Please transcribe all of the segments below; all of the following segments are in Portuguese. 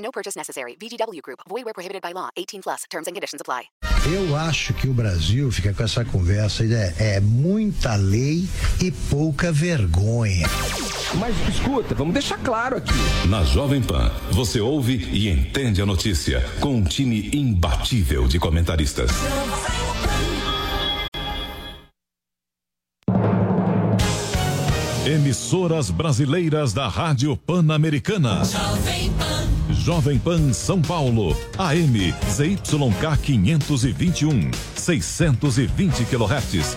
No purchase necessary. VGW Group. Void where prohibited by law. 18 plus. Terms and conditions apply. Eu acho que o Brasil fica com essa conversa é, é muita lei e pouca vergonha. Mas escuta, vamos deixar claro aqui. Na Jovem Pan, você ouve e entende a notícia com um time imbatível de comentaristas. Emissoras brasileiras da Rádio Pan-Americana. Jovem Pan. Jovem Pan São Paulo, AM ZYK 521, 620 kHz,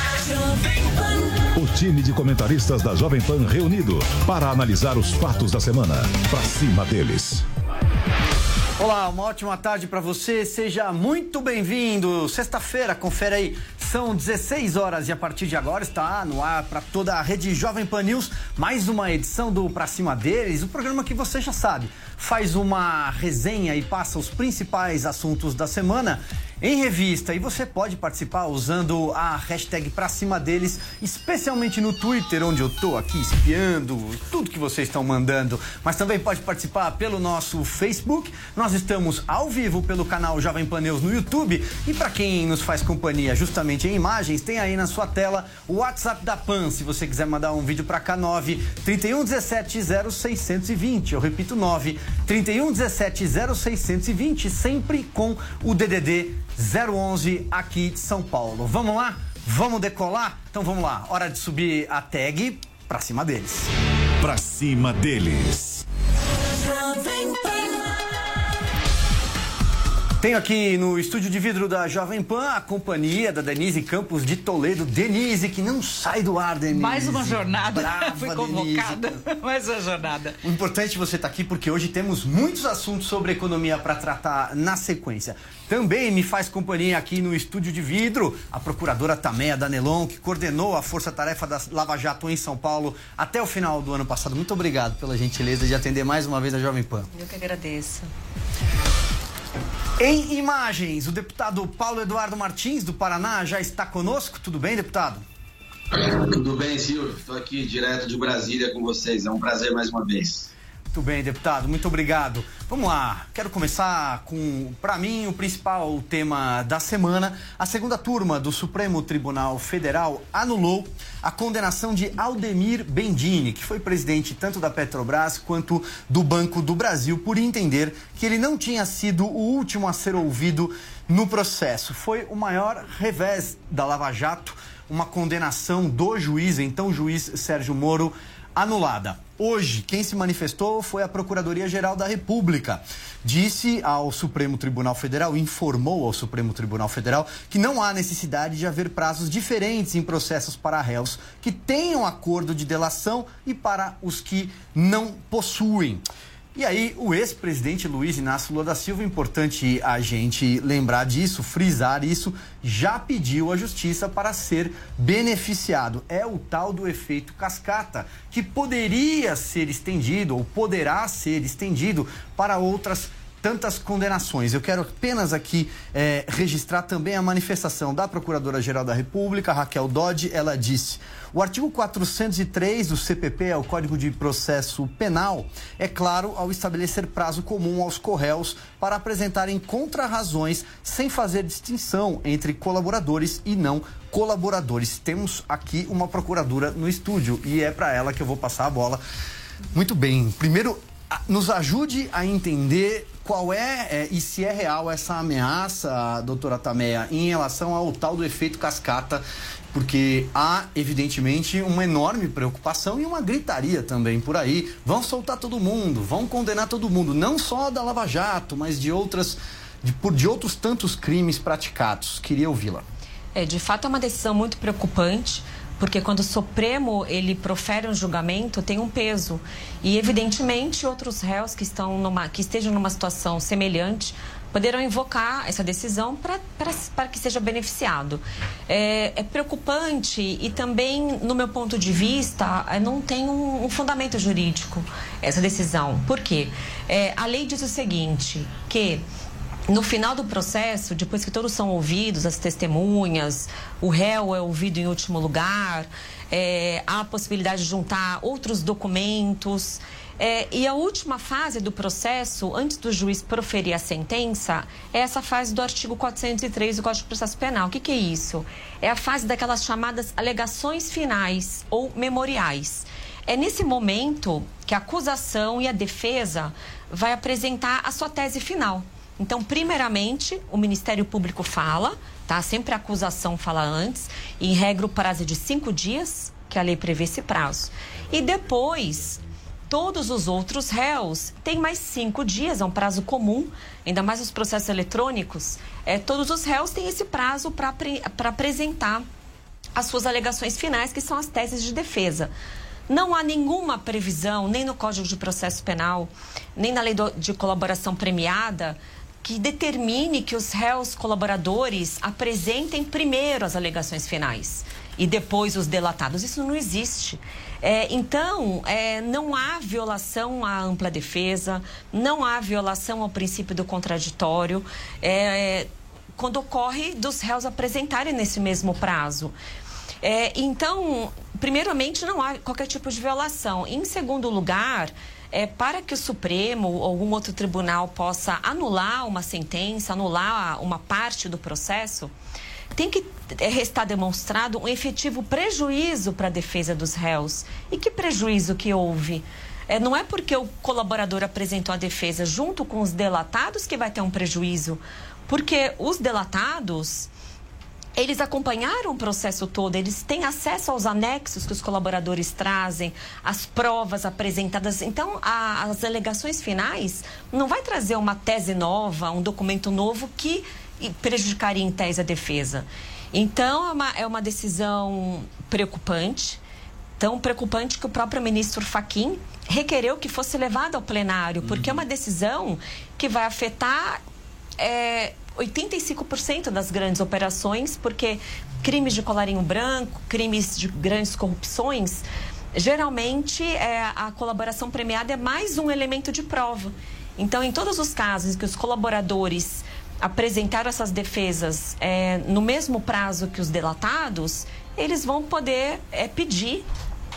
O time de comentaristas da Jovem Pan reunido para analisar os fatos da semana. Pra cima deles. Olá, uma ótima tarde para você. Seja muito bem-vindo. Sexta-feira, confere aí. São 16 horas e a partir de agora está no ar para toda a rede Jovem Pan News mais uma edição do Pra Cima deles, o programa que você já sabe. Faz uma resenha e passa os principais assuntos da semana em revista. E você pode participar usando a hashtag pra cima deles, especialmente no Twitter, onde eu tô aqui espiando tudo que vocês estão mandando. Mas também pode participar pelo nosso Facebook. Nós estamos ao vivo pelo canal Jovem Pan News no YouTube. E para quem nos faz companhia justamente em imagens, tem aí na sua tela o WhatsApp da Pan. Se você quiser mandar um vídeo para cá, 9 31 17 0620. Eu repito, 9 31 17 0620, sempre com o DDD 011 aqui de São Paulo. Vamos lá? Vamos decolar? Então vamos lá. Hora de subir a tag pra cima deles. Pra cima deles. Jovem. Tenho aqui no estúdio de vidro da Jovem Pan a companhia da Denise Campos de Toledo. Denise, que não sai do ar, Denise. Mais uma jornada. Brava, Fui convocada. Denise. Mais uma jornada. O importante é você estar aqui porque hoje temos muitos assuntos sobre economia para tratar na sequência. Também me faz companhia aqui no estúdio de vidro a procuradora Tameia Danelon, que coordenou a força-tarefa da Lava Jato em São Paulo até o final do ano passado. Muito obrigado pela gentileza de atender mais uma vez a Jovem Pan. Eu que agradeço. Em imagens, o deputado Paulo Eduardo Martins, do Paraná, já está conosco. Tudo bem, deputado? Tudo bem, Silvio? Estou aqui direto de Brasília com vocês. É um prazer mais uma vez. Muito bem, deputado, muito obrigado. Vamos lá, quero começar com, para mim, o principal tema da semana. A segunda turma do Supremo Tribunal Federal anulou a condenação de Aldemir Bendini, que foi presidente tanto da Petrobras quanto do Banco do Brasil, por entender que ele não tinha sido o último a ser ouvido no processo. Foi o maior revés da Lava Jato, uma condenação do juiz, então juiz Sérgio Moro, anulada. Hoje, quem se manifestou foi a Procuradoria-Geral da República. Disse ao Supremo Tribunal Federal, informou ao Supremo Tribunal Federal, que não há necessidade de haver prazos diferentes em processos para réus que tenham acordo de delação e para os que não possuem. E aí, o ex-presidente Luiz Inácio Lula da Silva, importante a gente lembrar disso, frisar isso, já pediu à justiça para ser beneficiado. É o tal do efeito cascata, que poderia ser estendido ou poderá ser estendido para outras tantas condenações. Eu quero apenas aqui eh, registrar também a manifestação da Procuradora-Geral da República, Raquel Dodge. Ela disse: o artigo 403 do CPP, é o Código de Processo Penal, é claro ao estabelecer prazo comum aos corréus para apresentarem contrarrazões sem fazer distinção entre colaboradores e não colaboradores. Temos aqui uma procuradora no estúdio e é para ela que eu vou passar a bola. Muito bem. Primeiro, nos ajude a entender qual é, é, e se é real essa ameaça, doutora Tameia, em relação ao tal do efeito cascata, porque há, evidentemente, uma enorme preocupação e uma gritaria também por aí. Vão soltar todo mundo, vão condenar todo mundo, não só da Lava Jato, mas de outras, de, por, de outros tantos crimes praticados. Queria ouvi-la. É, de fato é uma decisão muito preocupante, porque quando o Supremo ele profere um julgamento, tem um peso. E evidentemente outros réus que estão numa que estejam numa situação semelhante poderão invocar essa decisão para que seja beneficiado. É, é preocupante e também, no meu ponto de vista, é, não tem um, um fundamento jurídico essa decisão. Por quê? É, a lei diz o seguinte, que no final do processo, depois que todos são ouvidos, as testemunhas, o réu é ouvido em último lugar, é, há a possibilidade de juntar outros documentos. É, e a última fase do processo, antes do juiz proferir a sentença, é essa fase do artigo 403 do Código de Processo Penal. O que, que é isso? É a fase daquelas chamadas alegações finais ou memoriais. É nesse momento que a acusação e a defesa vai apresentar a sua tese final. Então, primeiramente, o Ministério Público fala, tá? Sempre a acusação fala antes, em regra o prazo é de cinco dias, que a lei prevê esse prazo. E depois, todos os outros réus têm mais cinco dias, é um prazo comum, ainda mais os processos eletrônicos, é, todos os réus têm esse prazo para apresentar as suas alegações finais, que são as teses de defesa. Não há nenhuma previsão, nem no Código de Processo Penal, nem na lei do- de colaboração premiada, que determine que os réus colaboradores apresentem primeiro as alegações finais e depois os delatados. Isso não existe. É, então, é, não há violação à ampla defesa, não há violação ao princípio do contraditório. é, quando ocorre dos réus apresentarem nesse mesmo prazo. É, então, primeiramente, não há qualquer tipo de violação. Em segundo lugar, é, para que o Supremo ou algum outro tribunal possa anular uma sentença, anular uma parte do processo, tem que é, restar demonstrado um efetivo prejuízo para a defesa dos réus. E que prejuízo que houve? É, não é porque o colaborador apresentou a defesa junto com os delatados que vai ter um prejuízo, porque os delatados eles acompanharam o processo todo, eles têm acesso aos anexos que os colaboradores trazem, as provas apresentadas. Então, a- as alegações finais não vai trazer uma tese nova, um documento novo que prejudicaria em tese a defesa. Então, é uma, é uma decisão preocupante, tão preocupante que o próprio ministro Faquim requereu que fosse levado ao plenário, porque é uma decisão que vai afetar é, 85% das grandes operações, porque crimes de colarinho branco, crimes de grandes corrupções, geralmente é, a colaboração premiada é mais um elemento de prova. Então, em todos os casos em que os colaboradores apresentaram essas defesas é, no mesmo prazo que os delatados, eles vão poder é, pedir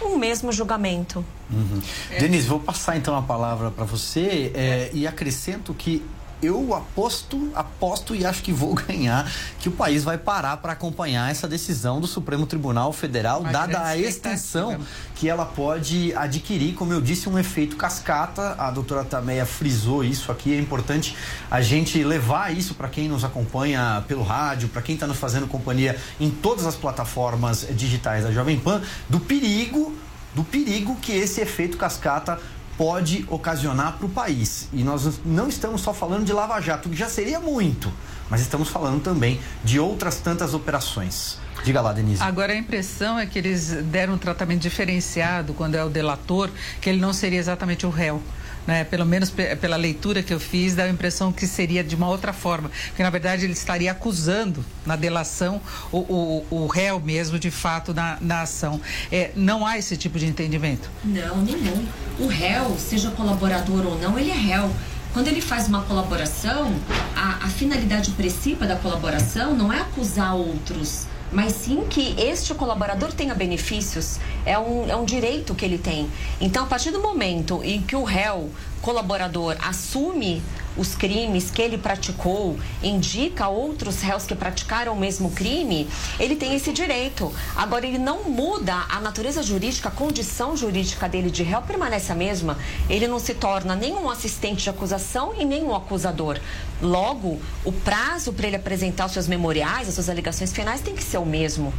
um mesmo julgamento. Uhum. Denise, vou passar então a palavra para você é, e acrescento que eu aposto, aposto e acho que vou ganhar que o país vai parar para acompanhar essa decisão do Supremo Tribunal Federal, Uma dada a extensão que ela pode adquirir, como eu disse, um efeito cascata. A doutora Tameia frisou isso aqui. É importante a gente levar isso para quem nos acompanha pelo rádio, para quem está nos fazendo companhia em todas as plataformas digitais da Jovem Pan, do perigo, do perigo que esse efeito cascata pode ocasionar para o país. E nós não estamos só falando de Lava Jato, que já seria muito, mas estamos falando também de outras tantas operações. Diga lá, Denise. Agora a impressão é que eles deram um tratamento diferenciado quando é o delator, que ele não seria exatamente o réu. Né? Pelo menos pe- pela leitura que eu fiz, dá a impressão que seria de uma outra forma. Porque, na verdade, ele estaria acusando na delação o, o, o réu mesmo, de fato, na, na ação. É, não há esse tipo de entendimento. Não, nenhum. O réu, seja colaborador ou não, ele é réu. quando ele faz uma colaboração, a, a finalidade principal da colaboração não é acusar outros, mas sim que este colaborador tenha benefícios. É um, é um direito que ele tem. Então, a partir do momento em que o réu, colaborador, assume os crimes que ele praticou, indica outros réus que praticaram o mesmo crime, ele tem esse direito. Agora, ele não muda a natureza jurídica, a condição jurídica dele de réu permanece a mesma. Ele não se torna nem um assistente de acusação e nem um acusador. Logo, o prazo para ele apresentar os seus memoriais, as suas alegações finais, tem que ser o mesmo.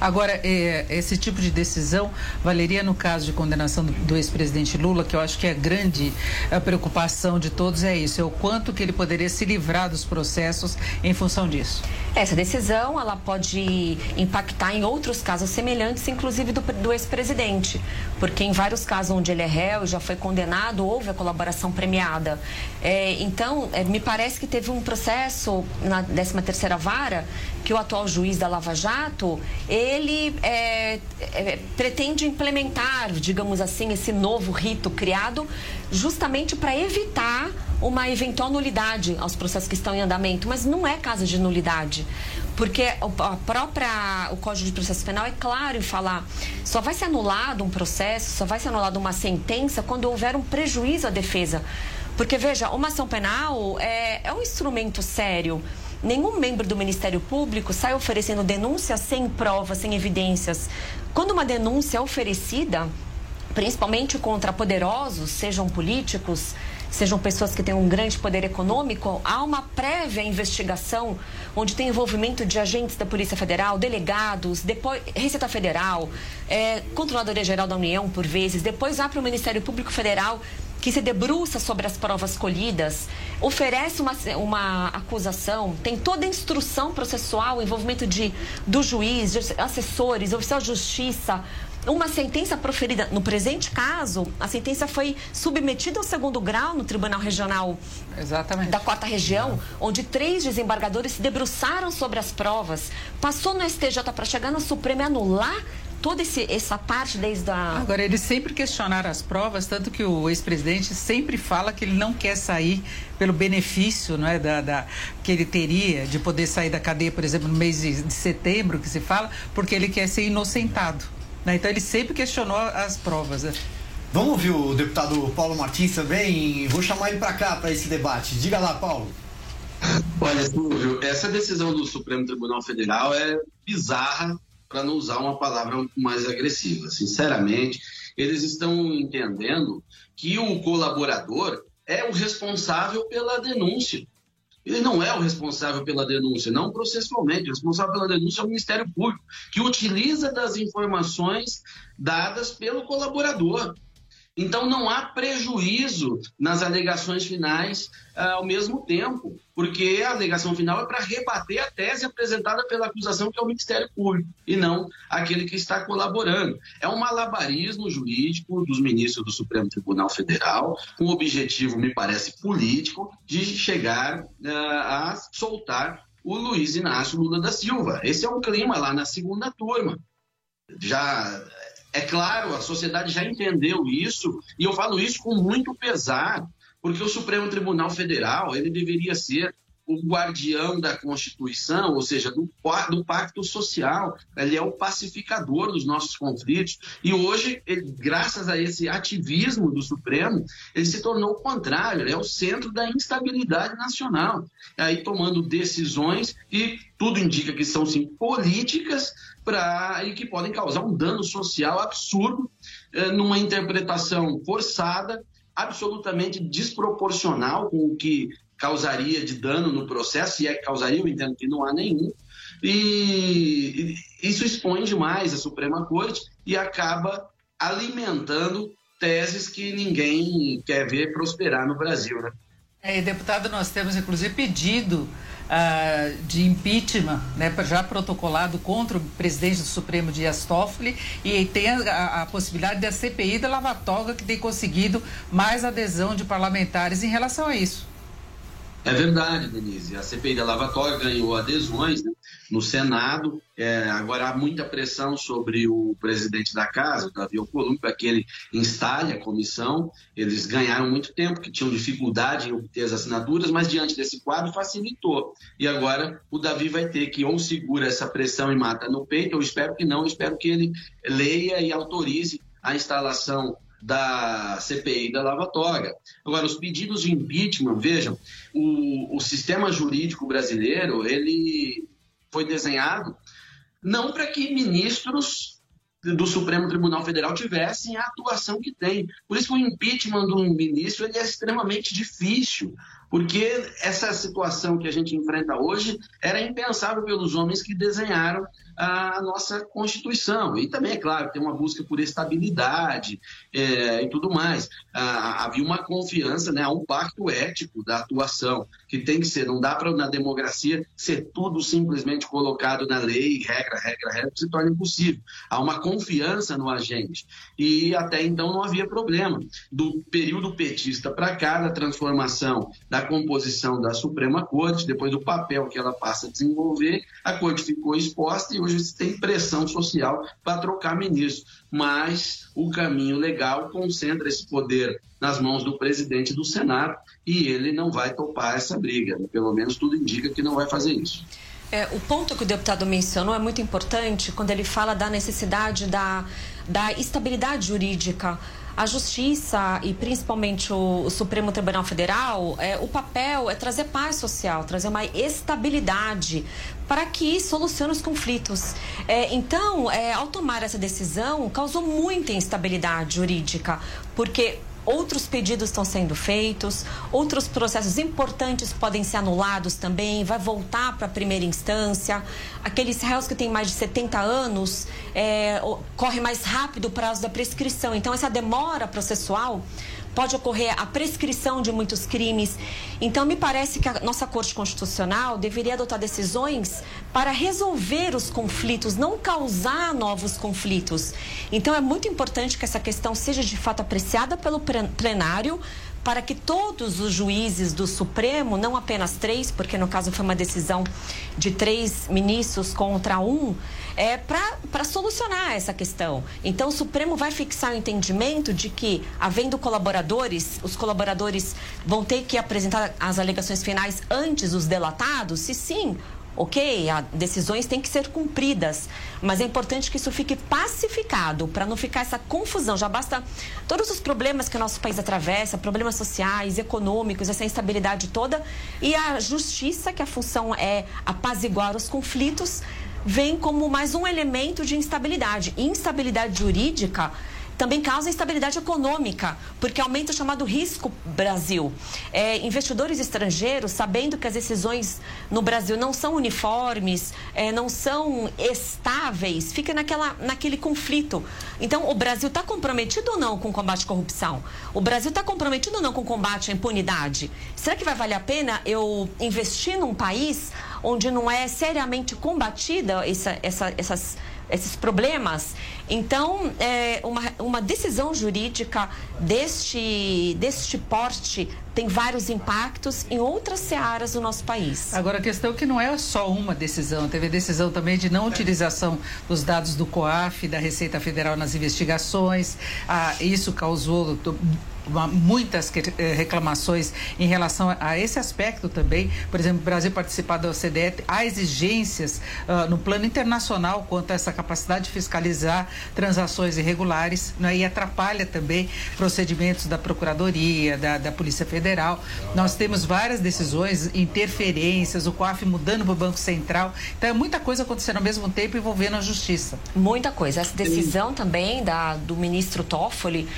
Agora, é, esse tipo de decisão valeria no caso de condenação do, ex-presidente Lula, que eu acho que é a grande a preocupação de todos é isso, é o quanto que ele poderia se livrar dos processos em função disso. Essa decisão ela pode impactar em outros casos semelhantes, inclusive do, do ex-presidente, porque em vários casos onde ele é réu já foi condenado, houve a colaboração premiada. É, então, é, me parece que teve um processo na 13ª vara que o atual juiz da Lava Jato, ele é, é, pretende implementar, digamos assim, esse novo rito criado justamente para evitar uma eventual nulidade aos processos que estão em andamento, mas não é caso de nulidade. Porque a própria, o Código de Processo Penal é claro em falar, só vai ser anulado um processo, só vai ser anulada uma sentença quando houver um prejuízo à defesa. Porque, veja, uma ação penal é, é um instrumento sério. Nenhum membro do Ministério Público sai oferecendo denúncia sem provas, sem evidências. Quando uma denúncia é oferecida, principalmente contra poderosos, sejam políticos, sejam pessoas que têm um grande poder econômico, há uma prévia investigação onde tem envolvimento de agentes da Polícia Federal, delegados, depois Receita Federal, é, Controladoria Geral da União, por vezes, depois vai para o Ministério Público Federal que se debruça sobre as provas colhidas, oferece uma, uma acusação, tem toda a instrução processual, o envolvimento de, do juiz, de assessores, oficial de justiça, uma sentença proferida. No presente caso, a sentença foi submetida ao segundo grau no Tribunal Regional Exatamente. da quarta região, onde três desembargadores se debruçaram sobre as provas, passou no STJ para chegar no Supremo e anular toda esse, essa parte desde a. Agora, eles sempre questionaram as provas, tanto que o ex-presidente sempre fala que ele não quer sair pelo benefício não é, da, da- que ele teria de poder sair da cadeia, por exemplo, no mês de, de setembro, que se fala, porque ele quer ser inocentado. né? Então, ele sempre questionou as provas. né? Vamos ouvir o deputado Paulo Martins também. Vou chamar ele para cá para esse debate. Diga lá, Paulo. Olha, Silvio, essa decisão do Supremo Tribunal Federal é bizarra, para não usar uma palavra mais agressiva. Sinceramente, eles estão entendendo que o colaborador é o responsável pela denúncia. Ele não é o responsável pela denúncia, não processualmente. O responsável pela denúncia é o Ministério Público, que utiliza das informações dadas pelo colaborador. Então, não há prejuízo nas alegações finais ah, ao mesmo tempo, porque a alegação final é para rebater a tese apresentada pela acusação, que é o Ministério Público, e não aquele que está colaborando. É um malabarismo jurídico dos ministros do Supremo Tribunal Federal, com o objetivo, me parece, político, de chegar ah, a soltar o Luiz Inácio Lula da Silva. Esse é um clima lá na segunda turma já é claro, a sociedade já entendeu isso, e eu falo isso com muito pesar, porque o Supremo Tribunal Federal, ele deveria ser o guardião da Constituição, ou seja, do, do pacto social. Ele é o pacificador dos nossos conflitos. E hoje, ele, graças a esse ativismo do Supremo, ele se tornou o contrário, ele é o centro da instabilidade nacional. Aí tomando decisões que tudo indica que são sim políticas pra, e que podem causar um dano social absurdo eh, numa interpretação forçada, absolutamente desproporcional com o que causaria de dano no processo, e é que causaria, eu entendo que não há nenhum. E isso expõe demais a Suprema Corte e acaba alimentando teses que ninguém quer ver prosperar no Brasil, né? É, deputado, nós temos inclusive pedido ah, de impeachment, né, já protocolado contra o presidente do Supremo Dias Toffoli e tem a, a possibilidade da CPI da Lava Toga que tem conseguido mais adesão de parlamentares em relação a isso. É verdade, Denise. A CPI da Lava Toga ganhou adesões, né? no Senado. É, agora há muita pressão sobre o presidente da casa, o Davi Alcolumbre, para que ele instale a comissão. Eles ganharam muito tempo, que tinham dificuldade em obter as assinaturas, mas diante desse quadro facilitou. E agora o Davi vai ter que ou segura essa pressão e mata no peito, eu espero que não, eu espero que ele leia e autorize a instalação da CPI da Lava Toga. Agora, os pedidos de impeachment, vejam, o, o sistema jurídico brasileiro, ele foi desenhado não para que ministros do Supremo Tribunal Federal tivessem a atuação que tem. Por isso que o impeachment do ministro ele é extremamente difícil, porque essa situação que a gente enfrenta hoje era impensável pelos homens que desenharam a nossa Constituição. E também, é claro, tem uma busca por estabilidade é, e tudo mais. Ah, havia uma confiança, né, um pacto ético da atuação, que tem que ser, não dá para na democracia ser tudo simplesmente colocado na lei, regra, regra, regra, se torna impossível. Há uma confiança no agente. E até então não havia problema. Do período petista para cá, da transformação da composição da Suprema Corte, depois do papel que ela passa a desenvolver, a Corte ficou exposta e hoje se tem pressão social para trocar ministro. Mas o caminho legal concentra esse poder nas mãos do presidente do Senado e ele não vai topar essa briga. Pelo menos tudo indica que não vai fazer isso. É, o ponto que o deputado mencionou é muito importante quando ele fala da necessidade da, da estabilidade jurídica. A Justiça e principalmente o Supremo Tribunal Federal, é, o papel é trazer paz social, trazer uma estabilidade para que solucione os conflitos. É, então, é, ao tomar essa decisão, causou muita instabilidade jurídica, porque outros pedidos estão sendo feitos, outros processos importantes podem ser anulados também, vai voltar para a primeira instância. Aqueles réus que têm mais de 70 anos, é, corre mais rápido o prazo da prescrição. Então, essa demora processual pode ocorrer a prescrição de muitos crimes. Então, me parece que a nossa Corte Constitucional deveria adotar decisões para resolver os conflitos, não causar novos conflitos. Então, é muito importante que essa questão seja de fato apreciada pelo plenário. Para que todos os juízes do Supremo, não apenas três, porque no caso foi uma decisão de três ministros contra um, é, para solucionar essa questão. Então, o Supremo vai fixar o entendimento de que, havendo colaboradores, os colaboradores vão ter que apresentar as alegações finais antes dos delatados? Se sim, ok, as decisões têm que ser cumpridas, mas é importante que isso fique pacificado para não ficar essa confusão. Já basta todos os problemas que o nosso país atravessa, problemas sociais, econômicos, essa instabilidade toda, e a justiça, que a função é apaziguar os conflitos, vem como mais um elemento de instabilidade. Instabilidade jurídica também causa instabilidade econômica, porque aumenta o chamado risco Brasil. É, investidores estrangeiros, sabendo que as decisões no Brasil não são uniformes, é, não são estáveis, fica naquela, naquele conflito. Então, o Brasil está comprometido ou não com o combate à corrupção? O Brasil está comprometido ou não com o combate à impunidade? Será que vai valer a pena eu investir num país onde não é seriamente combatida essa, essa, essas esses problemas. Então, é, uma, uma decisão jurídica deste, deste porte tem vários impactos em outras searas do nosso país. Agora, a questão é que não é só uma decisão, teve decisão também de não utilização dos dados do COAF, da Receita Federal nas investigações. Ah, isso causou muitas eh, reclamações em relação a esse aspecto também. Por exemplo, o Brasil participar da OCDE, há exigências ah, no plano internacional quanto a essa capacidade de fiscalizar transações irregulares, né, e atrapalha também procedimentos da Procuradoria, da, da Polícia Federal. Nós temos várias decisões, interferências, o COAF mudando para o Banco Central. Então, é muita coisa acontecendo ao mesmo tempo envolvendo a justiça. Muita coisa. Essa decisão também da, do ministro Toffoli,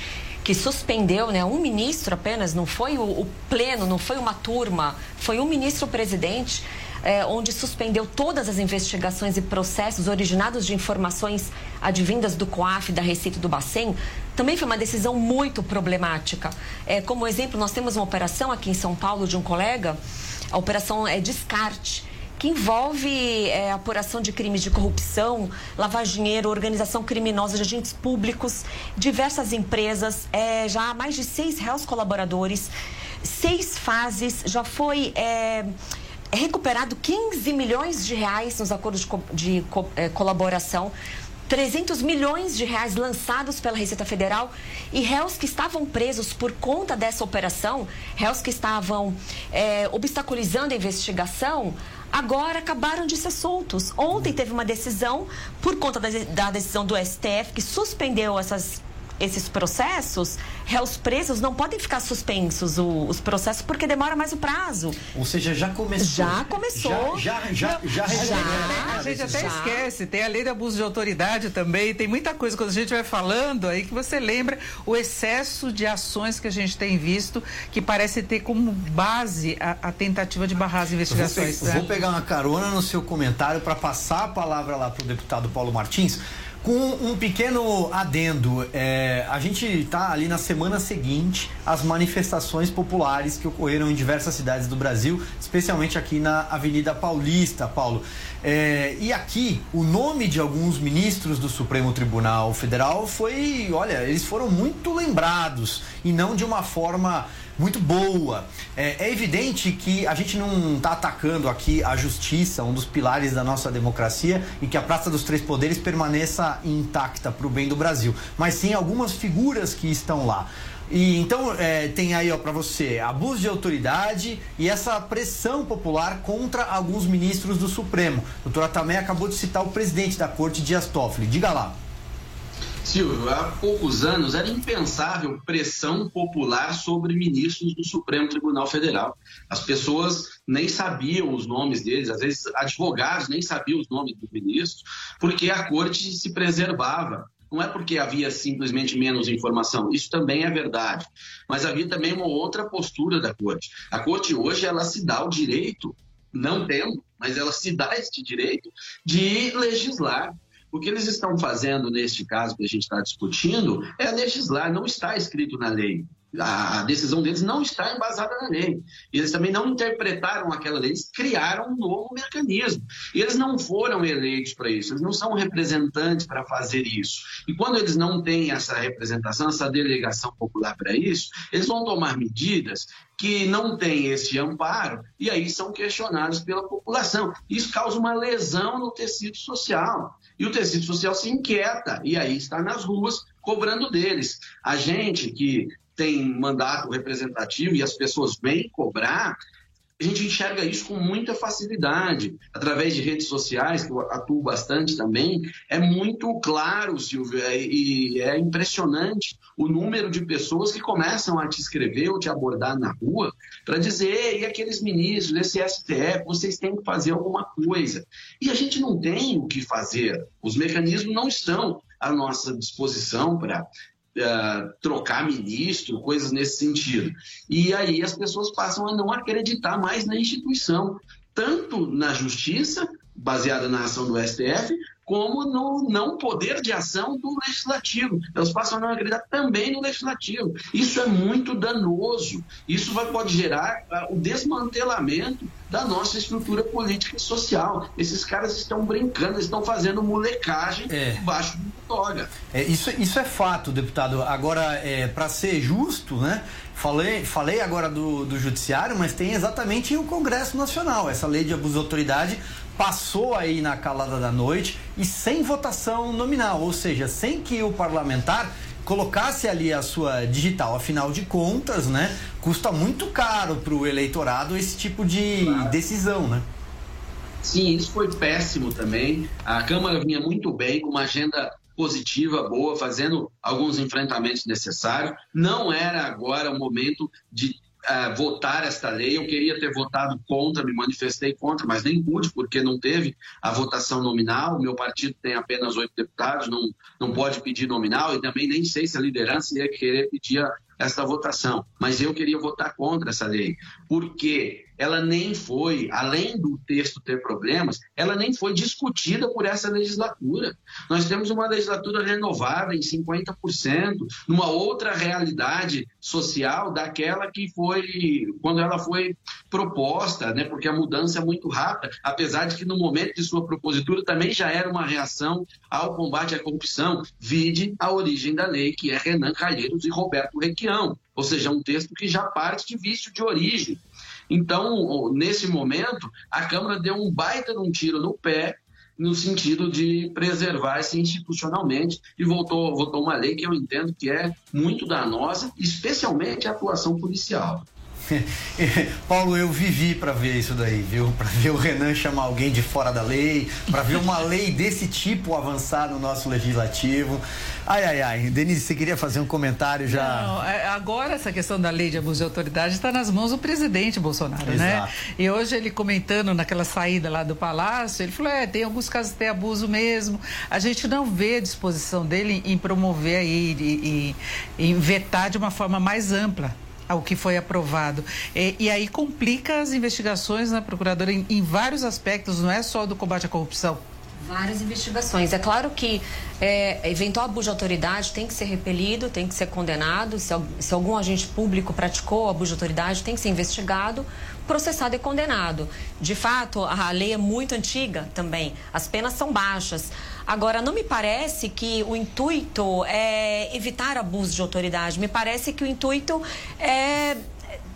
que suspendeu, né, um ministro apenas, não foi o, o pleno, não foi uma turma, foi um ministro presidente, eh, onde suspendeu todas as investigações e processos originados de informações advindas do COAF, da Receita do Bacen, também foi uma decisão muito problemática. Eh, como exemplo, nós temos uma operação aqui em São Paulo de um colega, a operação é Descarte, que envolve é, apuração de crimes de corrupção, de dinheiro, organização criminosa de agentes públicos, diversas empresas, é, já há mais de seis réus colaboradores, seis fases, já foi. é, é recuperado 15 milhões de reais nos acordos de, co- de co- eh, colaboração. 300 milhões de reais lançados pela Receita Federal e réus que estavam presos por conta dessa operação, réus que estavam eh, obstaculizando a investigação, agora acabaram de ser soltos. Ontem teve uma decisão, por conta da, da decisão do STF, que suspendeu essas esses processos, réus presos não podem ficar suspensos o- os processos porque demora mais o prazo. Ou seja, já começou. Já começou. Já, já, já, já, A gente até Já. esquece, tem a lei de abuso de autoridade também, tem muita coisa quando a gente vai falando aí que você lembra o excesso de ações que a gente tem visto que parece ter como base a, a tentativa de barrar as Eu Vou, investigações. pe- né? vou pegar uma carona no seu comentário para passar a palavra lá para o deputado Paulo Martins. Com um pequeno adendo, é, a gente está ali na semana seguinte às manifestações populares que ocorreram em diversas cidades do Brasil, especialmente aqui na Avenida Paulista, Paulo. É, e aqui, o nome de alguns ministros do Supremo Tribunal Federal foi, olha, eles foram muito lembrados e não de uma forma muito boa. É, é evidente que a gente não está atacando aqui a justiça, um dos pilares da nossa democracia, e que a Praça dos Três Poderes permaneça intacta para o bem do Brasil, mas sim algumas figuras que estão lá. E então é, tem aí ó para você abuso de autoridade e essa pressão popular contra alguns ministros do Supremo. A doutora Tamé acabou de citar o presidente da corte, Dias Toffoli. Diga lá. Silvio, há poucos anos era impensável pressão popular sobre ministros do Supremo Tribunal Federal. As pessoas nem sabiam os nomes deles, às vezes advogados nem sabiam os nomes dos ministros, porque a corte se preservava. Não é porque havia simplesmente menos informação, isso também é verdade. Mas havia também uma outra postura da corte. A corte hoje ela se dá o direito, não tendo, mas ela se dá este direito de legislar. O que eles estão fazendo neste caso que a gente está discutindo é legislar, não está escrito na lei. A decisão deles não está embasada na lei. Eles também não interpretaram aquela lei, eles criaram um novo mecanismo. E eles não foram eleitos para isso, eles não são representantes para fazer isso. E quando eles não têm essa representação, essa delegação popular para isso, eles vão tomar medidas que não têm esse amparo e aí são questionados pela população. Isso causa uma lesão no tecido social. E o tecido social se inquieta e aí está nas ruas cobrando deles. A gente que tem mandato representativo e as pessoas vêm cobrar, a gente enxerga isso com muita facilidade. Através de redes sociais, que eu atuo bastante também, é muito claro, Silvio, é- e é impressionante o número de pessoas que começam a te escrever ou te abordar na rua para dizer, e aqueles ministros, esse STF, vocês têm que fazer alguma coisa. E a gente não tem o que fazer. Os mecanismos não estão à nossa disposição para eh, trocar ministro, coisas nesse sentido. E aí as pessoas passam a não acreditar mais na instituição, tanto na justiça, baseada na ação do STF, como no não poder de ação do legislativo. Elas passam a não acreditar também no legislativo. Isso é muito danoso. Isso vai, pode gerar ah, o desmantelamento da nossa estrutura política e social. Esses caras estão brincando, estão fazendo molecagem É. debaixo do toga. É, isso, isso é fato, deputado. Agora, é, para ser justo, né? Falei, falei agora do, do Judiciário, mas tem exatamente o Congresso Nacional. Essa lei de abuso de autoridade passou aí na calada da noite e sem votação nominal, ou seja, sem que o parlamentar colocasse ali a sua digital. Afinal de contas, né? Custa muito caro para o eleitorado esse tipo de decisão, né? Sim, isso foi péssimo também. A Câmara vinha muito bem, com uma agenda positiva, boa, fazendo alguns enfrentamentos necessários. Não era agora o momento de ah, votar esta lei. Eu queria ter votado contra, me manifestei contra, mas nem pude, porque não teve a votação nominal. Meu partido tem apenas oito deputados, não, não pode pedir nominal, e também nem sei se a liderança ia querer pedir esta votação. Mas eu queria votar contra essa lei, porque ela nem foi, além do texto ter problemas, ela nem foi discutida por essa legislatura. Nós temos uma legislatura renovada em 50%, numa outra realidade social daquela que foi quando ela foi proposta, né? porque a mudança é muito rápida, apesar de que no momento de sua propositura também já era uma reação ao combate à corrupção. Vide a origem da lei, que é Renan Calheiros e Roberto Requião, ou seja, um texto que já parte de vício de origem. Então, nesse momento, a Câmara deu um baita de um tiro no pé no sentido de preservar-se institucionalmente e votou, votou uma lei que eu entendo que é muito danosa, especialmente a atuação policial. Paulo, eu vivi para ver isso daí, viu? Para ver o Renan chamar alguém de fora da lei, para ver uma lei desse tipo avançar no nosso legislativo. Ai, ai, ai. Denise, você queria fazer um comentário já? Não, é, agora essa questão da lei de abuso de autoridade está nas mãos do presidente Bolsonaro, né? Exato. E hoje ele comentando naquela saída lá do palácio, ele falou: é, tem alguns casos tem abuso mesmo. A gente não vê a disposição dele em promover aí e, e, em vetar de uma forma mais ampla ao que foi aprovado. E, e aí complica as investigações na procuradora em, em vários aspectos, não é só do combate à corrupção. Várias investigações. É claro que é, eventual abuso de autoridade tem que ser repelido, tem que ser condenado. Se, se algum agente público praticou abuso de autoridade, tem que ser investigado, processado e condenado. De fato, a lei é muito antiga também. As penas são baixas. Agora, não me parece que o intuito é evitar abuso de autoridade. Me parece que o intuito é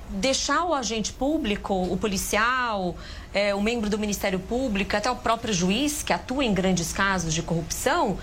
deixar o agente público, o policial, é, o membro do Ministério Público, até o próprio juiz que atua em grandes casos de corrupção,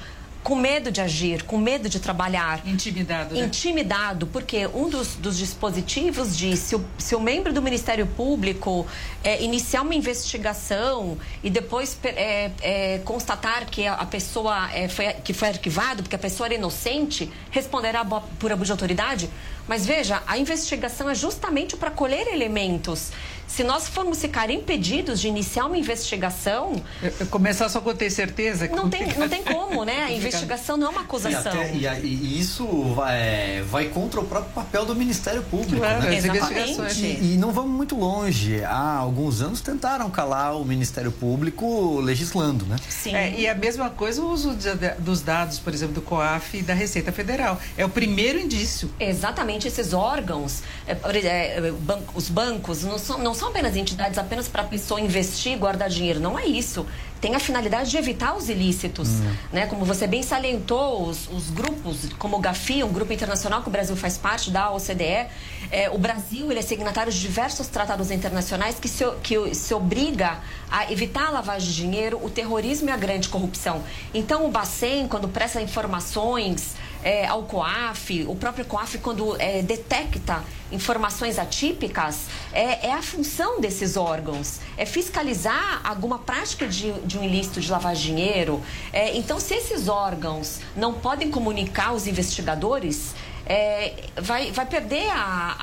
com medo de agir, com medo de trabalhar. Intimidado, né? Intimidado, porque um dos, dos dispositivos diz se o, se o membro do Ministério Público é, iniciar uma investigação e depois é, é, constatar que a, pessoa é, foi, que foi arquivado, porque a pessoa era inocente, responderá por abuso de autoridade. Mas veja, a investigação é justamente para colher elementos. Se nós formos ficar impedidos de iniciar uma investigação, Eu- eu Começar só quando ter certeza. que não tem, não tem como, né? A investigação não é uma E, acusação. até- e e isso vai, vai contra o próprio papel do Ministério Público. Claro, né? Exatamente. E, e não vamos muito longe. Há alguns anos tentaram calar o Ministério Público legislando, né? Sim. É, e a mesma coisa o uso de- dos dados, por exemplo, do COAF e da Receita Federal. É o primeiro indício. Exatamente, esses órgãos, é, é, ban- os bancos, não são, não são apenas entidades apenas para a pessoa investir e guardar dinheiro, não é isso. Tem a finalidade de evitar os ilícitos. Né? Como você bem salientou, os, os grupos, como o GAFI, um grupo internacional que o Brasil faz parte da OCDE, é, o Brasil ele é signatário de diversos tratados internacionais que se, que se obriga a evitar a lavagem de dinheiro, o terrorismo e a grande corrupção. Então, o Bacen, quando presta informações é, ao COAF, o próprio COAF, quando é, detecta informações atípicas, é, é a função desses órgãos, é fiscalizar alguma prática de, de um ilícito de lavar dinheiro. É, então, se esses órgãos não podem comunicar aos investigadores, é, vai, vai perder a,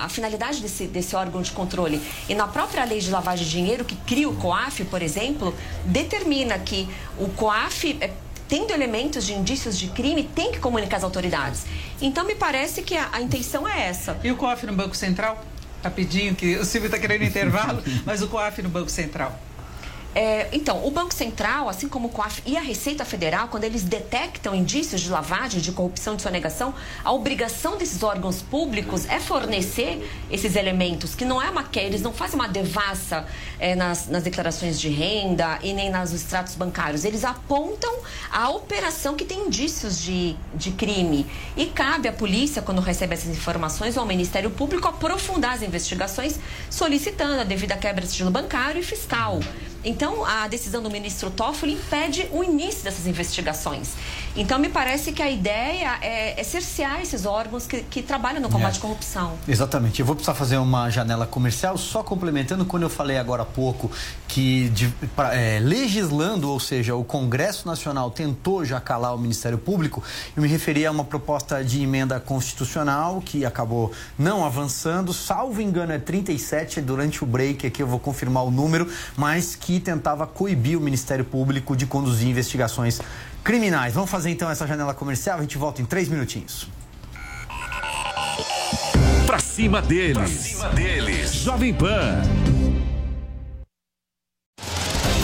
a, a finalidade desse, desse órgão de controle. E na própria lei de lavagem de dinheiro, que cria o COAF, por exemplo, determina que o COAF, é, tendo elementos de indícios de crime, tem que comunicar às autoridades. Então, me parece que a, a intenção é essa. E o COAF no Banco Central? Rapidinho, que o Silvio está querendo intervalo, mas o COAF no Banco Central. É, então, o Banco Central, assim como o COAF e a Receita Federal, quando eles detectam indícios de lavagem, de corrupção, de sonegação, a obrigação desses órgãos públicos é fornecer esses elementos, que não é uma que eles não fazem uma devassa é, nas, nas declarações de renda e nem nos extratos bancários. Eles apontam a operação que tem indícios de, de crime. E cabe à polícia, quando recebe essas informações, ou ao Ministério Público, aprofundar as investigações, solicitando a devida quebra de sigilo bancário e fiscal. Então, a decisão do ministro Toffoli impede o início dessas investigações. Então, me parece que a ideia é, é cercear esses órgãos que, que trabalham no combate É. à corrupção. Exatamente. Eu vou precisar fazer uma janela comercial, só complementando quando eu falei agora há pouco que de- pra- é, legislando, ou seja, o Congresso Nacional tentou já calar o Ministério Público, eu me referi a uma proposta de emenda constitucional que acabou não avançando, salvo engano é 37, durante o break aqui eu vou confirmar o número, mas que tentava coibir o Ministério Público de conduzir investigações criminais. Vamos fazer então essa janela comercial, a gente volta em três minutinhos. Pra cima deles. Jovem Pan.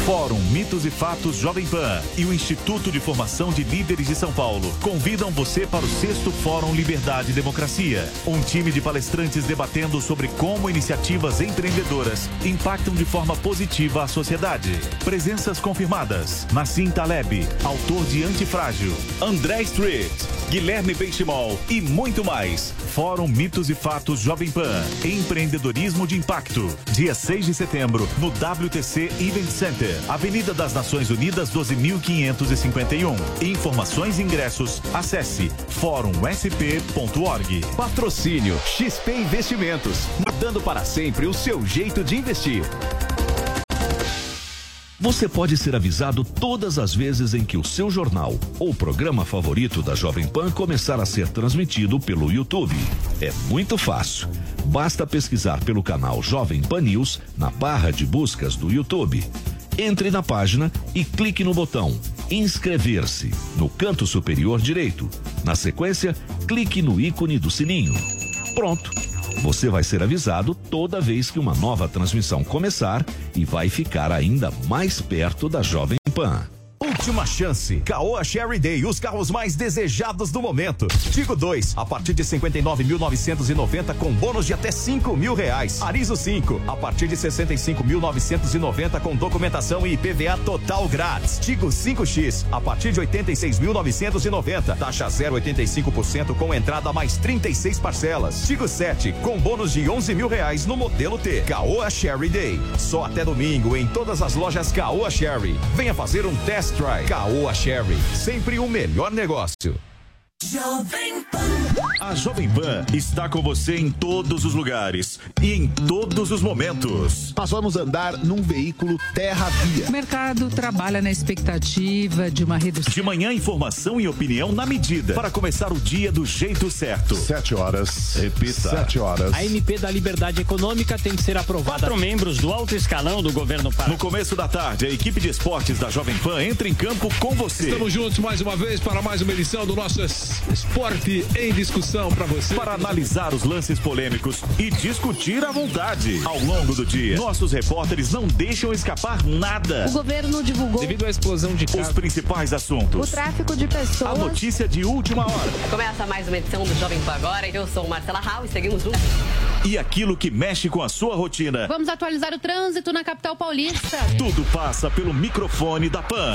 Fórum Mitos e Fatos Jovem Pan e o Instituto de Formação de Líderes de São Paulo convidam você para o sexto Fórum Liberdade e Democracia. Um time de palestrantes debatendo sobre como iniciativas empreendedoras impactam de forma positiva a sociedade. Presenças confirmadas: Nassim Taleb, autor de Antifrágil, André Street, Guilherme Benchimol e muito mais. Fórum Mitos e Fatos Jovem Pan. Empreendedorismo de Impacto. Dia 6 de setembro, no WTC Event Center, Avenida das Nações Unidas 12.551. Informações e ingressos, acesse fórumsp.org. Patrocínio XP Investimentos, mudando para sempre o seu jeito de investir. Você pode ser avisado todas as vezes em que o seu jornal ou programa favorito da Jovem Pan começar a ser transmitido pelo YouTube. É muito fácil. Basta pesquisar pelo canal Jovem Pan News na barra de buscas do YouTube. Entre na página e clique no botão Inscrever-se no canto superior direito. Na sequência, clique no ícone do sininho. Pronto! Você vai ser avisado toda vez que uma nova transmissão começar e vai ficar ainda mais perto da Jovem Pan. Última chance. Caoa Sherry Day, os carros mais desejados do momento. Tigo 2, a partir de 59.990 com bônus de até 5 mil reais. Arizo 5, a partir de 65.990 com documentação e IPVA total grátis. Tigo 5X, a partir de 86.990. Taxa 0,85% com entrada mais 36 parcelas. Tigo 7, com bônus de 11 mil reais no modelo T. Caoa Sherry Day. Só até domingo em todas as lojas Caoa Sherry. Venha fazer um test drive. Caoa Sherry, sempre o melhor negócio. Jovem Pan. A Jovem Pan está com você em todos os lugares e em todos os momentos. Nós vamos andar num veículo terra-via. O mercado trabalha na expectativa de uma redução. De manhã, informação e opinião na medida para começar o dia do jeito certo. Sete horas. Repita. Sete horas. A MP da Liberdade Econômica tem que ser aprovada. Quatro membros do alto escalão do governo Pará. No começo da tarde, a equipe de esportes da Jovem Pan entra em campo com você. Estamos juntos mais uma vez para mais uma edição do nosso Esporte em Discussão para você. Para analisar os lances polêmicos e discutir à vontade. Ao longo do dia, nossos repórteres não deixam escapar nada. O governo divulgou Devido à explosão de os principais assuntos. o tráfico de pessoas. A notícia de última hora. Começa mais uma edição do Jovem Pan Agora. Eu sou Marcela Rau e seguimos juntos. E aquilo que mexe com a sua rotina. Vamos atualizar o trânsito na capital paulista. Tudo passa pelo microfone da Pan.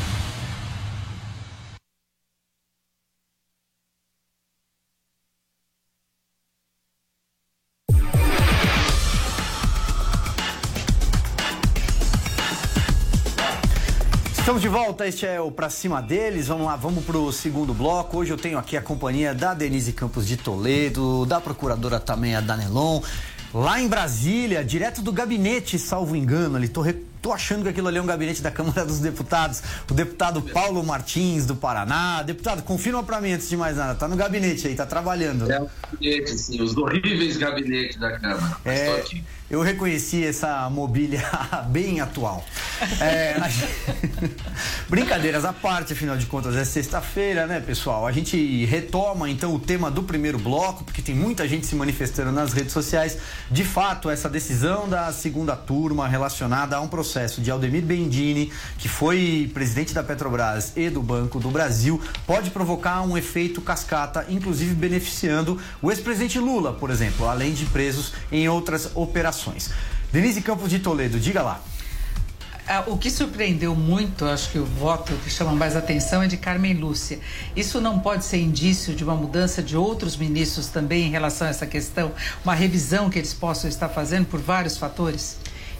Estamos de volta, este é o Pra Cima Deles. Vamos lá, vamos pro segundo bloco. Hoje eu tenho aqui a companhia da Denise Campos de Toledo, da procuradora também a Danelon. Lá em Brasília, direto do gabinete, salvo engano, ali, tô, re- tô achando que aquilo ali é um gabinete da Câmara dos Deputados. O deputado Paulo Martins, do Paraná. Deputado, confirma pra mim antes de mais nada. Tá no gabinete aí, tá trabalhando. É o gabinete, sim, os horríveis gabinetes da Câmara. Mas tô É, aqui. Eu reconheci essa mobília bem atual. É, Brincadeiras à parte, afinal de contas, é sexta-feira, né, pessoal? A gente retoma então o tema do primeiro bloco, porque tem muita gente se manifestando nas redes sociais. De fato, essa decisão da segunda turma relacionada a um processo de Aldemir Bendini, que foi presidente da Petrobras e do Banco do Brasil, pode provocar um efeito cascata, inclusive beneficiando o ex-presidente Lula, por exemplo, além de presos em outras operações. Denise Campos de Toledo, diga lá. Ah, O que surpreendeu muito, acho que o voto que chama mais atenção é de Carmen Lúcia. Isso não pode ser indício de uma mudança de outros ministros também em relação a essa questão? Uma revisão que eles possam estar fazendo por vários fatores?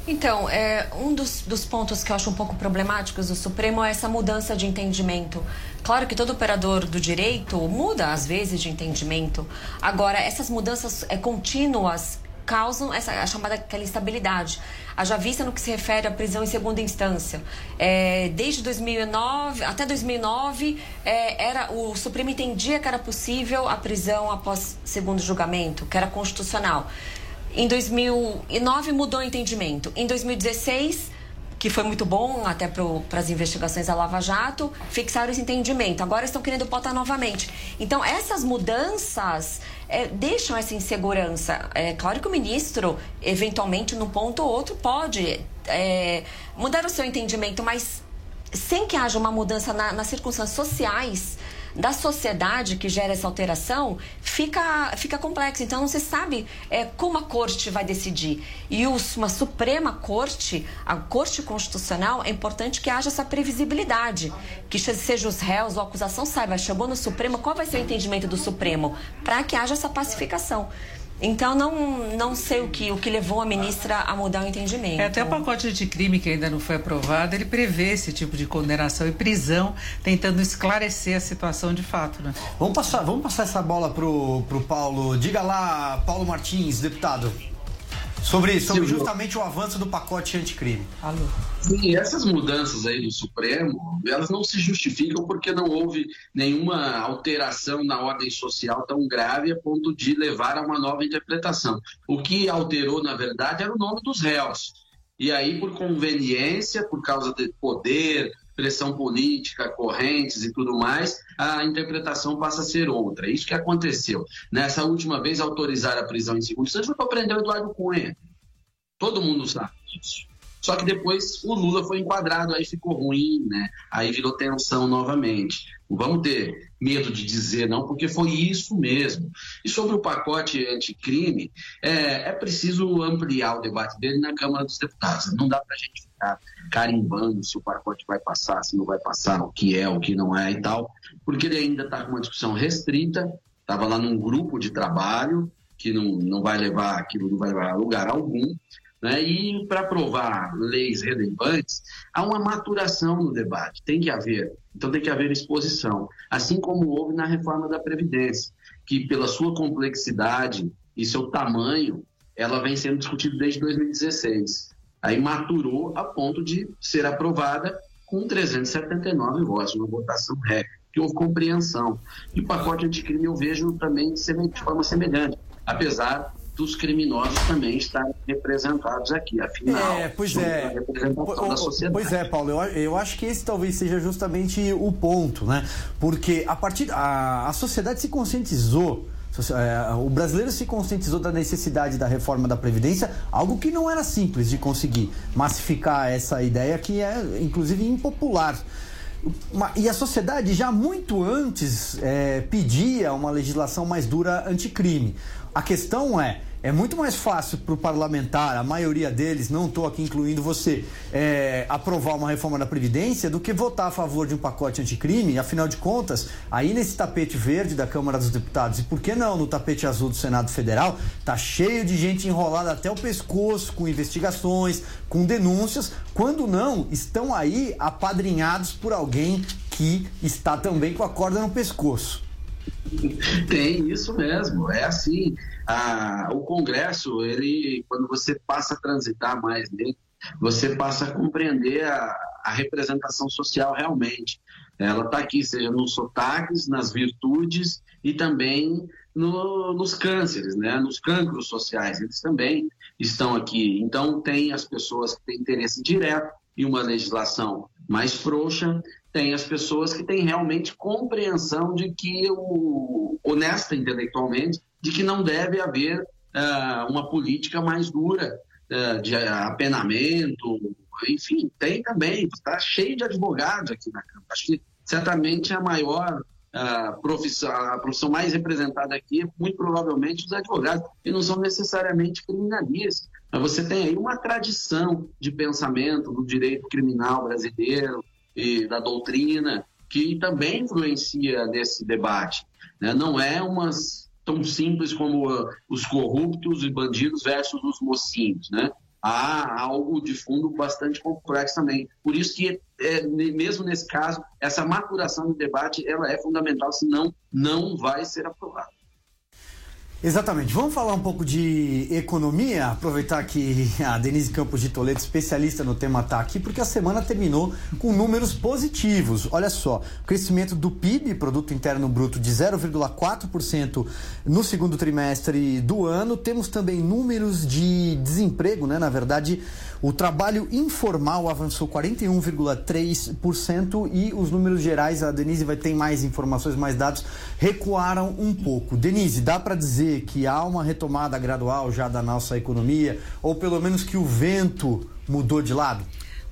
Então, é, um dos, dos pontos que eu acho um pouco problemáticos do Supremo é essa mudança de entendimento. Claro que todo operador do direito muda, às vezes, de entendimento. Agora, essas mudanças é, contínuas causam essa a chamada aquela instabilidade. Haja vista no que se refere à prisão em segunda instância. É, desde 2009 até 2009 é, era o Supremo entendia que era possível a prisão após segundo julgamento, que era constitucional. Em 2009 mudou o entendimento. Em 2016 que foi muito bom até para as investigações da Lava Jato, fixaram esse entendimento. Agora estão querendo botar novamente. Então, essas mudanças é, deixam essa insegurança. É claro que o ministro, eventualmente, num ponto ou outro, pode é, mudar o seu entendimento, mas sem que haja uma mudança na, nas circunstâncias sociais da sociedade que gera essa alteração, fica, fica complexo. Então, não se sabe é, como a corte vai decidir. E os, uma Suprema Corte, a Corte Constitucional, é importante que haja essa previsibilidade. Que seja os réus ou a acusação saiba, chegou no Supremo, qual vai ser o entendimento do Supremo? Para que haja essa pacificação. Então, não, não sei o que, o que levou a ministra a mudar o entendimento. É, até o pacote de crime que ainda não foi aprovado, ele prevê esse tipo de condenação e prisão, tentando esclarecer a situação de fato. Né? Vamos, passar, vamos passar essa bola pro, pro Paulo. Diga lá, Paulo Martins, deputado. Sobre, sobre justamente o avanço do pacote anticrime. Alô. Sim, essas mudanças aí do Supremo, elas não se justificam porque não houve nenhuma alteração na ordem social tão grave a ponto de levar a uma nova interpretação. O que alterou, na verdade, era o nome dos réus. E aí, por conveniência, por causa de poder, pressão política, correntes e tudo mais, a interpretação passa a ser outra. Isso que aconteceu. Nessa última vez, autorizar a prisão em segundo instante foi para prender o Eduardo Cunha. Todo mundo sabe disso. Só que depois o Lula foi enquadrado, aí ficou ruim, né? Aí virou tensão novamente. Não vamos ter medo de dizer não, porque foi isso mesmo. E sobre o pacote anticrime, é, é preciso ampliar o debate dele na Câmara dos Deputados. Não dá para a gente ficar carimbando se o pacote vai passar, se não vai passar, o que é, o que não é e tal, porque ele ainda está com uma discussão restrita, estava lá num grupo de trabalho que não, não vai levar aquilo, não vai levar a lugar algum, né? E para aprovar leis relevantes, há uma maturação no debate, tem que haver. Então tem que haver exposição, assim como houve na reforma da Previdência, que pela sua complexidade e seu tamanho, ela vem sendo discutida desde 2016. Aí maturou a ponto de ser aprovada com 379 votos, uma votação ré, que houve compreensão. E o pacote anticrime eu vejo também de forma semelhante, apesar dos criminosos também estarem representados aqui. Afinal, é, pois é. representação da sociedade. Pois é, Paulo, eu, eu acho que esse talvez seja justamente o ponto, né? Porque a partir a, a sociedade se conscientizou é, o brasileiro se conscientizou da necessidade da reforma da Previdência, algo que não era simples de conseguir massificar essa ideia que é, inclusive, impopular. E a sociedade já muito antes é, pedia uma legislação mais dura anticrime. A questão é é muito mais fácil para o parlamentar, a maioria deles, não estou aqui incluindo você, é, aprovar uma reforma da Previdência do que votar a favor de um pacote anticrime. Afinal de contas, aí nesse tapete verde da Câmara dos Deputados, e por que não no tapete azul do Senado Federal, tá cheio de gente enrolada até o pescoço com investigações, com denúncias, quando não, estão aí apadrinhados por alguém que está também com a corda no pescoço. Tem isso mesmo, é assim. Ah, o Congresso, ele, quando você passa a transitar mais nele, você passa a compreender a, a representação social realmente. Ela está aqui, seja nos sotaques, nas virtudes e também no, nos cânceres, né? nos cancros sociais. Eles também estão aqui. Então, tem as pessoas que têm interesse direto em uma legislação mais frouxa, tem as pessoas que têm realmente compreensão de que, o, honesta intelectualmente, de que não deve haver uh, uma política mais dura uh, de apenamento, enfim, tem também, está cheio de advogados aqui na Câmara. Acho que certamente a maior uh, profissão, a profissão mais representada aqui é muito provavelmente os advogados, e não são necessariamente criminalistas. Mas você tem aí uma tradição de pensamento do direito criminal brasileiro, e da doutrina, que também influencia nesse debate. Né? Não é umas tão simples como uh, os corruptos e bandidos versus os mocinhos, né? Há algo de fundo bastante complexo também. Por isso que, é, mesmo nesse caso, essa maturação do debate ela é fundamental, senão não vai ser aprovado. Exatamente. Vamos falar um pouco de economia, aproveitar que a Denise Campos de Toledo, especialista no tema, está aqui, porque a semana terminou com números positivos. Olha só, crescimento do PIB, Produto Interno Bruto, de 0,4% no segundo trimestre do ano. Temos também números de desemprego, né? Na verdade, o trabalho informal avançou 41,3% e os números gerais, a Denise vai ter mais informações, mais dados, recuaram um pouco. Denise, dá para dizer que há uma retomada gradual já da nossa economia, ou pelo menos que o vento mudou de lado?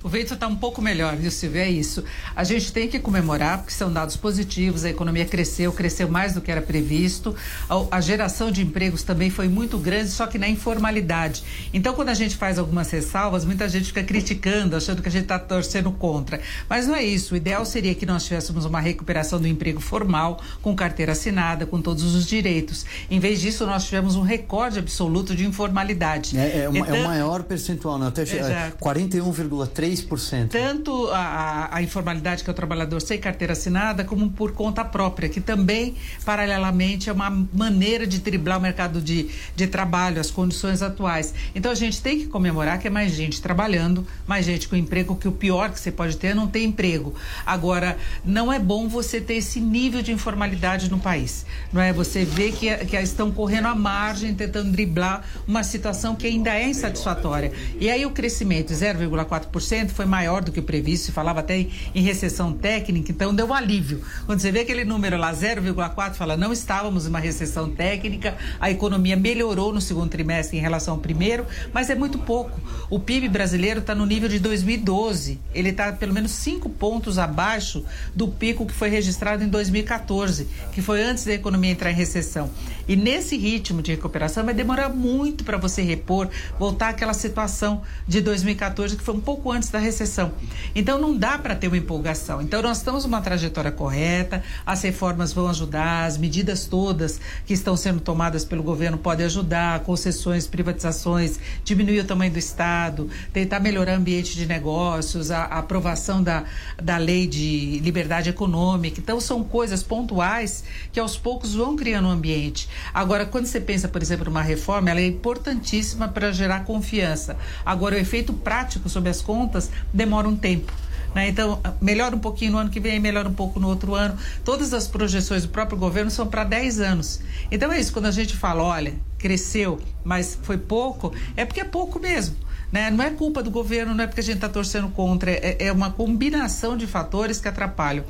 O vento está um pouco melhor, viu, Silvio? É isso. A gente tem que comemorar, porque são dados positivos, a economia cresceu, cresceu mais do que era previsto. A, a, geração de empregos também foi muito grande, só que na informalidade. Então, quando a gente faz algumas ressalvas, muita gente fica criticando, achando que a gente está torcendo contra. Mas não é isso. O ideal seria que nós tivéssemos uma recuperação do emprego formal, com carteira assinada, com todos os direitos. Em vez disso, nós tivemos um recorde absoluto de informalidade. É, é, então, é o maior percentual, né? Até é, 41,3%. 3%. Tanto a, a, informalidade, que é o trabalhador sem carteira assinada, como por conta própria, que também, paralelamente, é uma maneira de driblar o mercado de, de trabalho, as condições atuais. Então a gente tem que comemorar que é mais gente trabalhando, mais gente com emprego, que o pior que você pode ter é não ter emprego. Agora, não é bom você ter esse nível de informalidade no país. Não é? Você vê que, que estão correndo à margem, tentando driblar uma situação que ainda é insatisfatória. E aí o crescimento 0,4% foi maior do que o previsto, se falava até em, recessão técnica, então deu um alívio. Quando você vê aquele número lá, 0,4, fala, não estávamos em uma recessão técnica, a economia melhorou no segundo trimestre em relação ao primeiro, mas é muito pouco. O PIB brasileiro está no nível de 2012, ele está pelo menos cinco pontos abaixo do pico que foi registrado em 2014, que foi antes da economia entrar em recessão. E nesse ritmo de recuperação vai demorar muito para você repor, voltar àquela situação de 2014, que foi um pouco antes da recessão. Então não dá para ter uma empolgação. Então nós estamos numa trajetória correta, as reformas vão ajudar, as medidas todas que estão sendo tomadas pelo governo podem ajudar, concessões, privatizações, diminuir o tamanho do Estado, tentar melhorar o ambiente de negócios, a, a aprovação da, da lei de liberdade econômica. Então são coisas pontuais que aos poucos vão criando um ambiente. Agora, quando você pensa, por exemplo, numa reforma, ela é importantíssima para gerar confiança. Agora, o efeito prático sobre as contas demora um tempo. Né? Então, melhora um pouquinho no ano que vem, melhora um pouco no outro ano. Todas as projeções do próprio governo são para 10 anos. Então é isso, quando a gente fala, olha, cresceu, mas foi pouco, é porque é pouco mesmo. Né? Não é culpa do governo, não é porque a gente está torcendo contra, é, é uma combinação de fatores que atrapalham.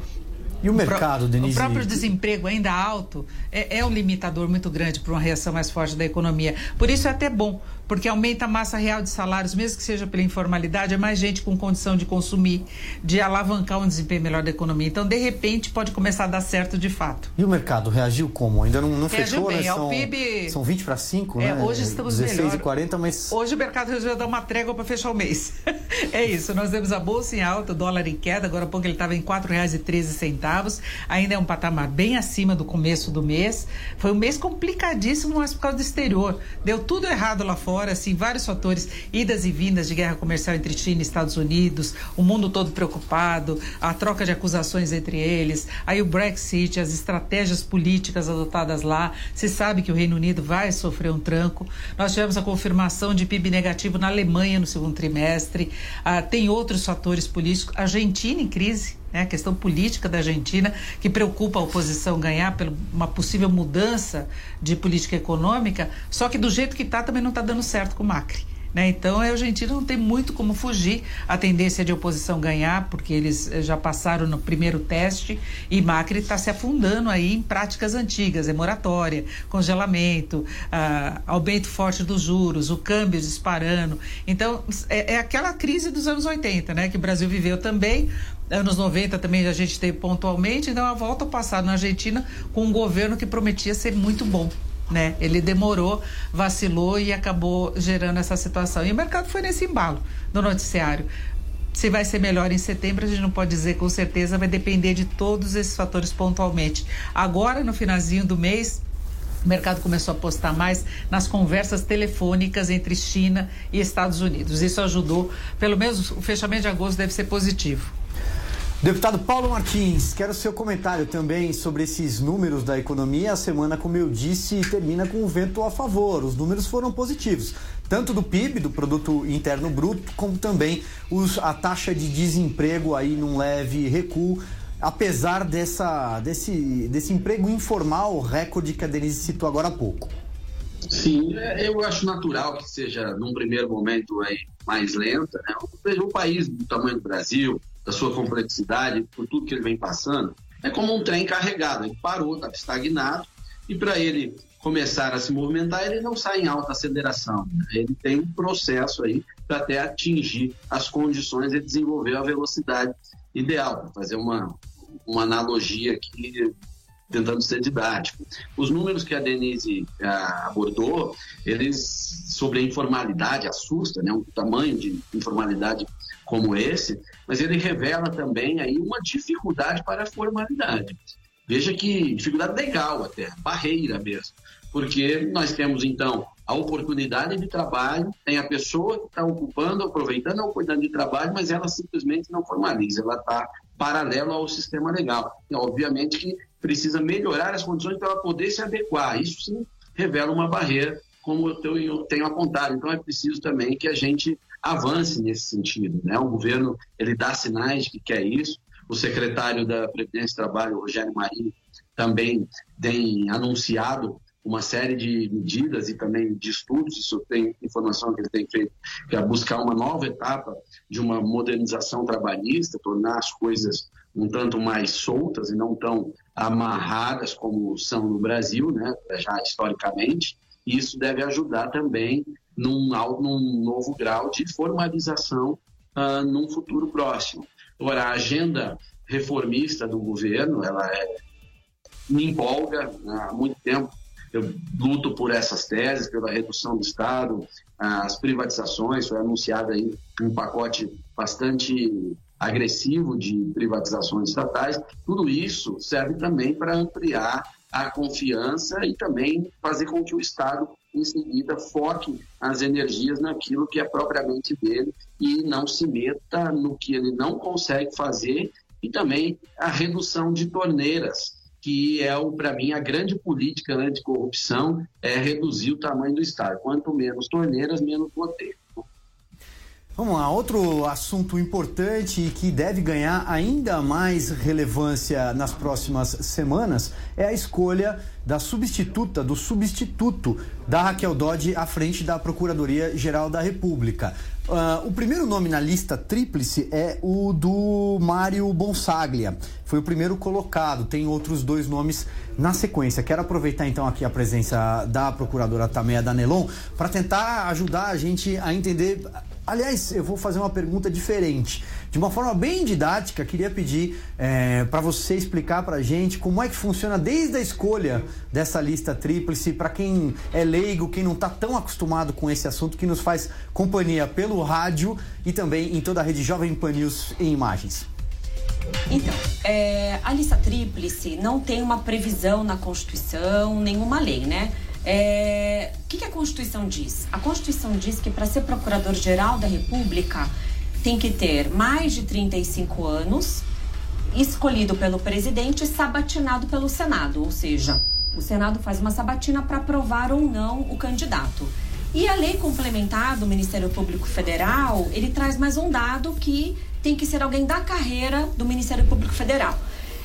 E o mercado, Denise? O próprio desemprego ainda alto é, é um limitador muito grande para uma reação mais forte da economia. Por isso é até bom, porque aumenta a massa real de salários, mesmo que seja pela informalidade, é mais gente com condição de consumir, de alavancar um desempenho melhor da economia. Então, de repente, pode começar a dar certo de fato. E o mercado reagiu como? Ainda não, não reagiu fechou, bem. né? São, o PIB... são 20 para 5, é, né? Hoje estamos 16 melhor. e 40, mas... Hoje o mercado resolveu dar uma trégua para fechar o mês. é isso, nós temos a bolsa em alta, o dólar em queda, agora há pouco ele estava em R$ 4,13, ainda é um patamar bem acima do começo do mês. Foi um mês complicadíssimo, mas por causa do exterior. Deu tudo errado lá fora, assim, vários fatores fatores, idas e vindas de guerra comercial entre China e Estados Unidos, o mundo todo preocupado, a troca de acusações entre eles, aí o Brexit, as estratégias políticas adotadas lá. Se sabe que o Reino Unido vai sofrer um tranco. Nós tivemos a confirmação de PIB negativo na Alemanha no segundo trimestre. Ah, tem outros fatores políticos. Argentina em crise né, a questão política da Argentina, que preocupa a oposição ganhar por uma possível mudança de política econômica, só que do jeito que está também não está dando certo com o Macri. Né? Então, a Argentina não tem muito como fugir a tendência de oposição ganhar, porque eles eh, já passaram no primeiro teste e Macri está se afundando aí em práticas antigas, é moratória, congelamento, ah, aumento forte dos juros, o câmbio disparando. Então, é, é aquela crise dos anos 80, né? Que o Brasil viveu também, anos 90 também a gente teve pontualmente, então a volta ao passado na Argentina com um governo que prometia ser muito bom. Né? Ele demorou, vacilou e acabou gerando essa situação. E o mercado foi nesse embalo do noticiário. Se vai ser melhor em setembro, a gente não pode dizer com certeza, vai depender de todos esses fatores pontualmente. Agora, no finalzinho do mês, o mercado começou a apostar mais nas conversas telefônicas entre China e Estados Unidos. Isso ajudou, pelo menos o fechamento de agosto deve ser positivo. Deputado Paulo Martins, quero seu comentário também sobre esses números da economia. A semana, como eu disse, termina com o vento a favor. Os números foram positivos, tanto do PIB, do Produto Interno Bruto, como também os, a taxa de desemprego aí num leve recuo, apesar dessa, desse, desse emprego informal, recorde que a Denise citou agora há pouco. Sim, é, eu acho natural que seja, num primeiro momento, aí, mais lenta. Né? Um país do tamanho do Brasil, da sua complexidade, por tudo que ele vem passando, é como um trem carregado. Ele parou, estava estagnado, e para ele começar a se movimentar, ele não sai em alta aceleração. Né? Ele tem um processo aí para até atingir as condições de desenvolver a velocidade ideal, para fazer uma, uma analogia aqui tentando ser didático. Os números que a Denise ah, abordou, eles sobre a informalidade assusta, né? Um tamanho de informalidade como esse, mas ele revela também aí uma dificuldade para a formalidade. Veja que dificuldade legal até, barreira mesmo, porque nós temos então a oportunidade de trabalho, tem a pessoa que está ocupando, aproveitando a oportunidade de trabalho, mas ela simplesmente não formaliza, ela está paralelo ao sistema legal. E, obviamente que precisa melhorar as condições para ela poder se adequar. Isso sim revela uma barreira, como eu tenho apontado. Então é preciso também que a gente avance nesse sentido. Né? O governo ele dá sinais de que quer isso. O secretário da Previdência e Trabalho, Rogério Marinho, também tem anunciado uma série de medidas e também de estudos, isso tem informação que ele tem feito, que é buscar uma nova etapa de uma modernização trabalhista, tornar as coisas um tanto mais soltas e não tão amarradas como são no Brasil, né, já historicamente. E isso deve ajudar também num, num novo grau de formalização uh, num futuro próximo. Agora, a agenda reformista do governo, ela é, me empolga né, há muito tempo. Eu luto por essas teses, pela redução do Estado, as privatizações, foi anunciado aí um pacote bastante agressivo de privatizações estatais. Tudo isso serve também para ampliar a confiança e também fazer com que o Estado em seguida foque as energias naquilo que é propriamente dele e não se meta no que ele não consegue fazer e também a redução de torneiras, que é para mim a grande política anticorrupção é reduzir o tamanho do Estado. Quanto menos torneiras, menos poder. Vamos lá, outro assunto importante e que deve ganhar ainda mais relevância nas próximas semanas é a escolha da substituta, do substituto da Raquel Dodge à frente da Procuradoria-Geral da República. Uh, o primeiro nome na lista tríplice é o do Mário Bonsaglia. Foi o primeiro colocado, tem outros dois nomes na sequência. Quero aproveitar então aqui a presença da procuradora Tameia Danelon para tentar ajudar a gente a entender Aliás, eu vou fazer uma pergunta diferente. De uma forma bem didática, queria pedir é, para você explicar para a gente como é que funciona desde a escolha dessa lista tríplice, para quem é leigo, quem não está tão acostumado com esse assunto, que nos faz companhia pelo rádio e também em toda a rede Jovem Pan News em imagens. Então, é, a lista tríplice não tem uma previsão na Constituição, nenhuma lei, né? É, o que, que a Constituição diz? A Constituição diz que para ser procurador-geral da República tem que ter mais de 35 anos, escolhido pelo presidente e sabatinado pelo Senado, ou seja, o Senado faz uma sabatina para aprovar ou não o candidato. E a lei complementar do Ministério Público Federal, ele traz mais um dado que tem que ser alguém da carreira do Ministério Público Federal.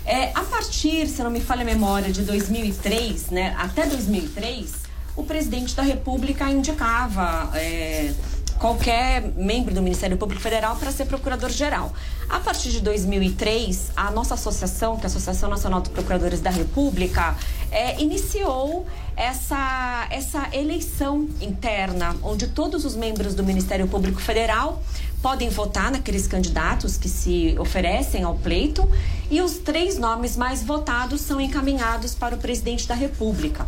É, a partir, se não me falha a memória, de 2003, né, até 2003, o presidente da República indicava é, qualquer membro do Ministério Público Federal para ser procurador-geral. A partir de 2003, a nossa associação, que é a Associação Nacional dos Procuradores da República, é, iniciou essa, essa eleição interna, onde todos os membros do Ministério Público Federal podem votar naqueles candidatos que se oferecem ao pleito e os três nomes mais votados são encaminhados para o presidente da República.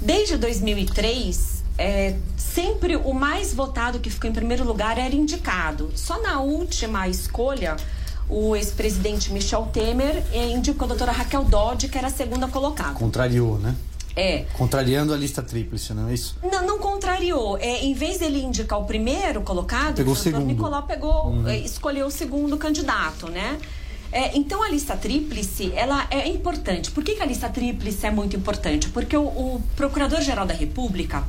Desde 2003, é, sempre o mais votado que ficou em primeiro lugar era indicado. Só na última escolha, o ex-presidente Michel Temer indicou a doutora Raquel Dodge, que era a segunda colocada. Contrariou, né? É. Contrariando a lista tríplice, não é isso? Não, não contrariou. É, em vez dele indicar o primeiro colocado, pegou o segundo. Nicolau pegou, uhum. É, escolheu o segundo candidato, né? É, então a lista tríplice ela é importante. Por que, que a lista tríplice é muito importante? Porque o, o Procurador-Geral da República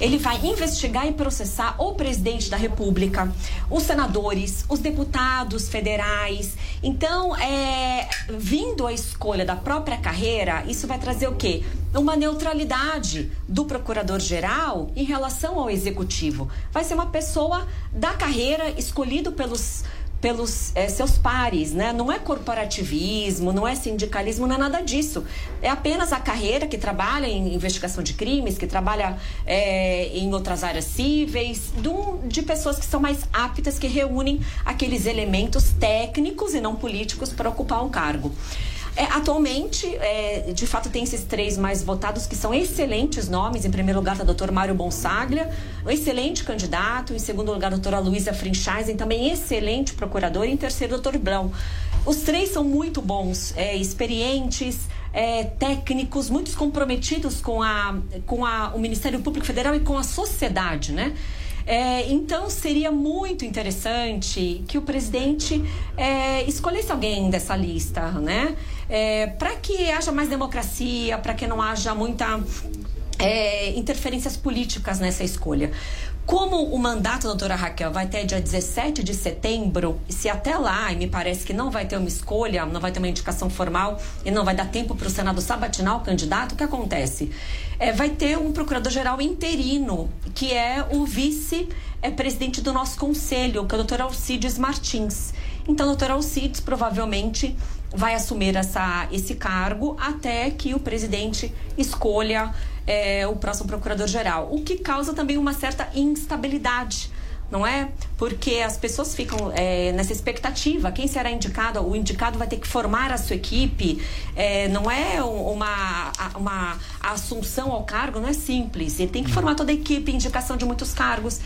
ele vai investigar e processar o presidente da República, os senadores, os deputados federais. Então, é, vindo a escolha da própria carreira, isso vai trazer o quê? Uma neutralidade do procurador-geral em relação ao executivo. Vai ser uma pessoa da carreira escolhido pelos pelos é, seus pares, né? Não é corporativismo, não é sindicalismo, não é nada disso. É apenas a carreira que trabalha em investigação de crimes, que trabalha é, em outras áreas cíveis, de, de pessoas que são mais aptas, que reúnem aqueles elementos técnicos e não políticos para ocupar um cargo. É, atualmente, é, de fato, tem esses três mais votados que são excelentes nomes. Em primeiro lugar, está o doutor Mário Bonsaglia, um excelente candidato. Em segundo lugar, a doutora Luísa Frinchaisen, também excelente procurador. E em terceiro, o doutor Blão. Os três são muito bons, é, experientes, é, técnicos, muito comprometidos com, a, com a, o Ministério Público Federal e com a sociedade, né? É, então seria muito interessante que o presidente é, escolhesse alguém dessa lista, né? É, para que haja mais democracia, para que não haja muita é, interferências políticas nessa escolha. Como o mandato da doutora Raquel vai até dia 17 de setembro, se até lá, e me parece que não vai ter uma escolha, não vai ter uma indicação formal e não vai dar tempo para o Senado sabatinar o candidato, o que acontece? É, vai ter um procurador-geral interino, que é o vice-presidente do nosso conselho, que é o doutor Alcides Martins. Então, o doutor Alcides provavelmente vai assumir essa, esse cargo até que o presidente escolha é, o próximo procurador-geral, o que causa também uma certa instabilidade. Não é? Porque as pessoas ficam é, nessa expectativa. Quem será indicado? O indicado vai ter que formar a sua equipe. É, não é uma, uma assunção ao cargo, não é simples. Ele tem que formar toda a equipe, indicação de muitos cargos.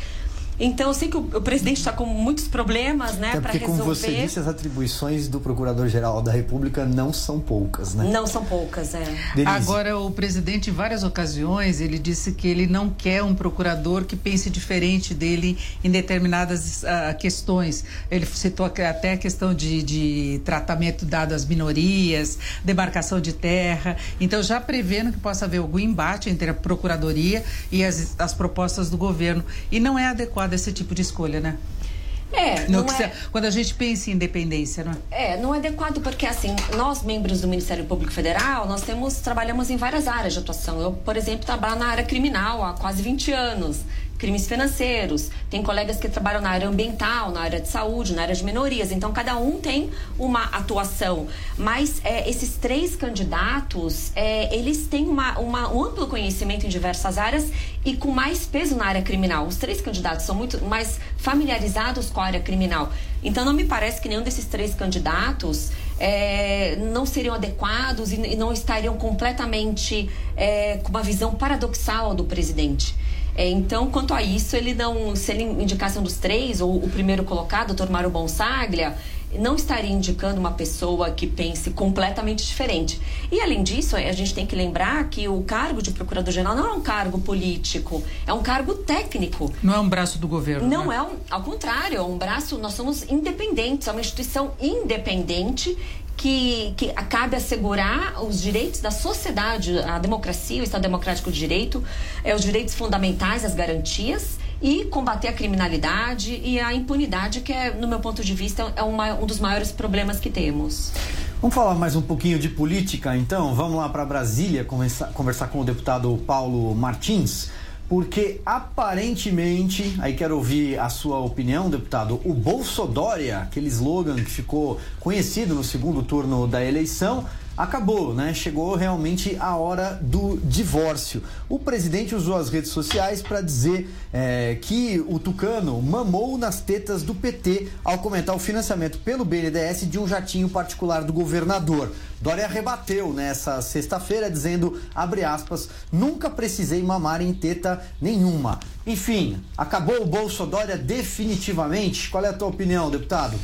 Então, eu sei que o, o presidente está com muitos problemas, né, para resolver. como você disse, as atribuições do Procurador-Geral da República não são poucas, né? Não são poucas, é. Denise. Agora, o presidente, em várias ocasiões, ele disse que ele não quer um procurador que pense diferente dele em determinadas uh, questões. Ele citou até a questão de, de tratamento dado às minorias, demarcação de terra. Então, já prevendo que possa haver algum embate entre a Procuradoria e as, as propostas do governo. E não é adequado desse tipo de escolha, né? É, não é... Se, quando a gente pensa em independência, não é? É, não é adequado porque assim, nós membros do Ministério Público Federal, nós temos trabalhamos em várias áreas de atuação. Eu, por exemplo, trabalho na área criminal há quase 20 anos crimes financeiros, tem colegas que trabalham na área ambiental, na área de saúde, na área de minorias. Então, cada um tem uma atuação. Mas é, esses três candidatos, é, eles têm uma, uma, um amplo conhecimento em diversas áreas e com mais peso na área criminal. Os três candidatos são muito mais familiarizados com a área criminal. Então, não me parece que nenhum desses três candidatos é, não seriam adequados e, e não estariam completamente é, com uma visão paradoxal do presidente. É, então, quanto a isso, ele não, se ele indicasse um dos três, ou o primeiro colocado, o Mário Bonsaglia, não estaria indicando uma pessoa que pense completamente diferente. E além disso, a gente tem que lembrar que o cargo de procurador-geral não é um cargo político, é um cargo técnico. Não é um braço do governo. Não né? é, um, ao contrário, é um braço. Nós somos independentes, é uma instituição independente que, que cabe assegurar os direitos da sociedade, a democracia, o Estado Democrático de Direito, é, os direitos fundamentais, as garantias e combater a criminalidade e a impunidade, que é, no meu ponto de vista, é uma, um dos maiores problemas que temos. Vamos falar mais um pouquinho de política, então? Vamos lá para Brasília conversar, conversar com o deputado Paulo Martins porque aparentemente, aí quero ouvir a sua opinião, deputado, o Bolsodória, aquele slogan que ficou conhecido no segundo turno da eleição, acabou, né? Chegou realmente a hora do divórcio. O presidente usou as redes sociais para dizer é, que o Tucano mamou nas tetas do PT ao comentar o financiamento pelo BNDES de um jatinho particular do governador. Dória rebateu nessa sexta-feira dizendo, abre aspas, nunca precisei mamar em teta nenhuma. Enfim, acabou o Bolso Dória definitivamente? Qual é a tua opinião, deputado?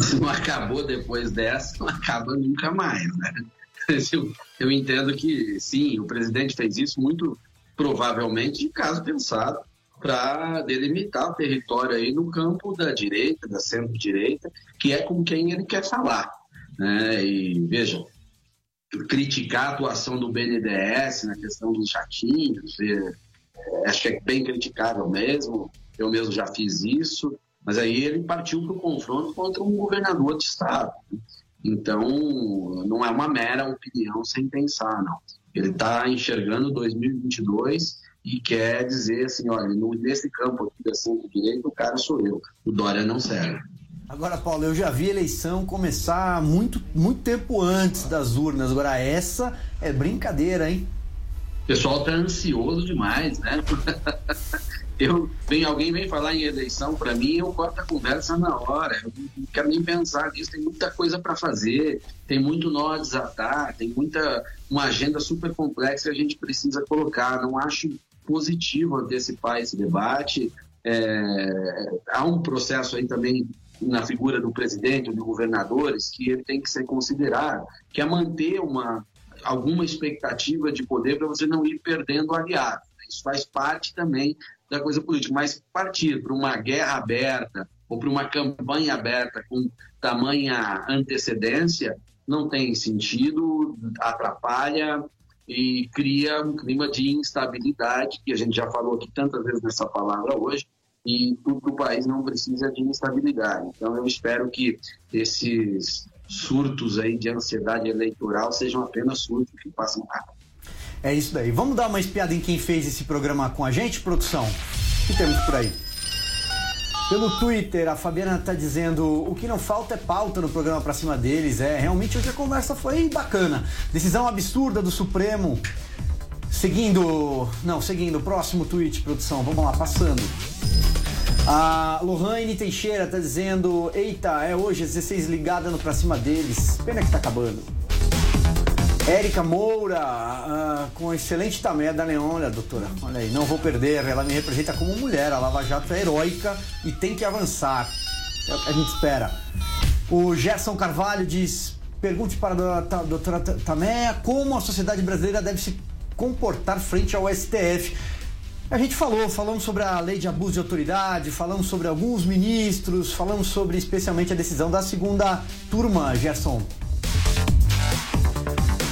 Se não acabou depois dessa, não acaba nunca mais, né? Eu, eu entendo que sim, o presidente fez isso muito provavelmente de caso pensado para delimitar o território aí no campo da direita, da centro-direita, que é com quem ele quer falar. né? E veja, criticar a atuação do BNDES na questão dos jatinhos, é, é, acho que é bem criticável mesmo. Eu mesmo já fiz isso, mas aí ele partiu para o confronto contra um governador de estado. né? Então, não é uma mera opinião sem pensar, não. Ele está enxergando 2022 e quer dizer assim, olha, nesse campo aqui da centro-direita, o cara sou eu, o Dória não serve. Agora, Paulo, eu já vi a eleição começar muito, muito tempo antes das urnas. Agora, essa é brincadeira, hein? O pessoal tá ansioso demais, né? Eu, vem, alguém vem falar em eleição para mim, eu corto a conversa na hora. Eu não quero nem pensar nisso. Tem muita coisa para fazer, tem muito nó a desatar, tem muita uma agenda super complexa que a gente precisa colocar. Não acho positivo antecipar esse debate. É, há um processo aí também na figura do presidente de governadores que ele tem que ser considerado, que é manter uma alguma expectativa de poder para você não ir perdendo aliado. Isso faz parte também da coisa política, mas partir para uma guerra aberta ou para uma campanha aberta com tamanha antecedência não tem sentido, atrapalha e cria um clima de instabilidade, que a gente já falou aqui tantas vezes nessa palavra hoje, e o, o país não precisa de instabilidade. Então eu espero que esses surtos aí de ansiedade eleitoral sejam apenas surtos que passam rápido. É isso daí. Vamos dar uma espiada em quem fez esse programa com a gente, produção? O que temos por aí? Pelo Twitter, a Fabiana tá dizendo: o que não falta é pauta no programa pra cima deles. É, realmente hoje a conversa foi bacana. Decisão absurda do Supremo. Seguindo. Não, seguindo. Próximo tweet, produção. Vamos lá, passando. A Lohane Teixeira tá dizendo: Eita, é hoje, às 16 ligada no pra cima deles. Pena que tá acabando. Érica Moura, ah, com excelente tamanho da Neon, olha, doutora, olha aí, não vou perder, ela me representa como mulher, a Lava Jato é heróica e tem que avançar. É o que a gente espera. O Gerson Carvalho diz: pergunte para a doutora- Tameia como a sociedade brasileira deve se comportar frente ao STF. A gente falou, falamos sobre a lei de abuso de autoridade, falamos sobre alguns ministros, falamos sobre especialmente a decisão da segunda turma, Gerson.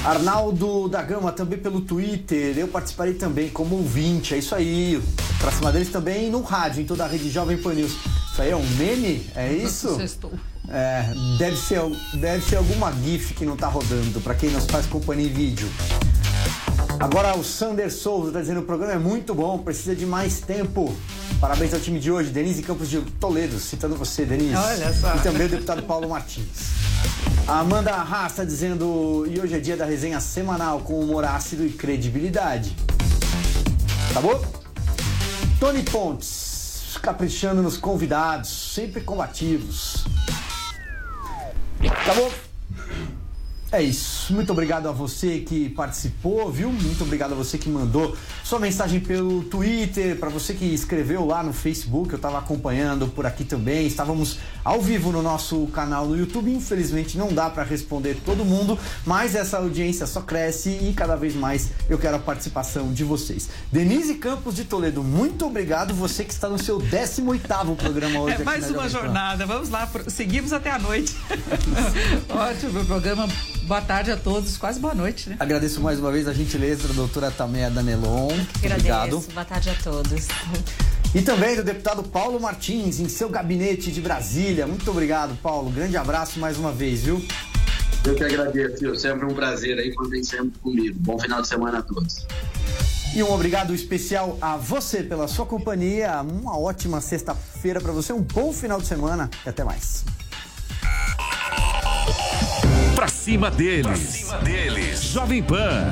Arnaldo da Gama, também pelo Twitter. Eu participarei também como ouvinte. É isso aí. Pra cima deles também no rádio, em toda a rede Jovem Pan News. Isso aí é um meme? É isso? Sextou. É, deve ser, deve ser alguma GIF que não tá rodando, pra quem nos faz companhia em vídeo. Agora o Sander Souza tá dizendo o programa é muito bom, precisa de mais tempo. Parabéns ao time de hoje, Denise Campos de Toledo, citando você, Denise. Olha só. E também o deputado Paulo Martins. A Amanda Arras está dizendo, e hoje é dia da resenha semanal com humor ácido e credibilidade. Tá bom? Tony Pontes, caprichando nos convidados, sempre combativos. Tá bom? É isso. Muito obrigado a você que participou, viu? Muito obrigado a você que mandou sua mensagem pelo Twitter, para você que escreveu lá no Facebook, eu estava acompanhando por aqui também. Estávamos ao vivo no nosso canal no YouTube. Infelizmente não dá para responder todo mundo, mas essa audiência só cresce e cada vez mais eu quero a participação de vocês. Denise Campos de Toledo, muito obrigado. Você que está no seu 18º programa hoje. É aqui mais na uma jornada. Vamos lá, seguimos até a noite. Ótimo programa. Boa tarde a todos. Quase boa noite, né? Agradeço mais uma vez a gentileza da doutora Tameia Danelon. Agradeço. Obrigado. Boa tarde a todos. E também do deputado Paulo Martins, em seu gabinete de Brasília. Muito obrigado, Paulo. Grande abraço mais uma vez, viu? Eu que agradeço, Fio. sempre um prazer aí, contem sempre comigo. Bom final de semana a todos. E um obrigado especial a você pela sua companhia. Uma ótima sexta-feira para você, um bom final de semana e até mais. Pra cima deles. Pra cima deles. Jovem Pan.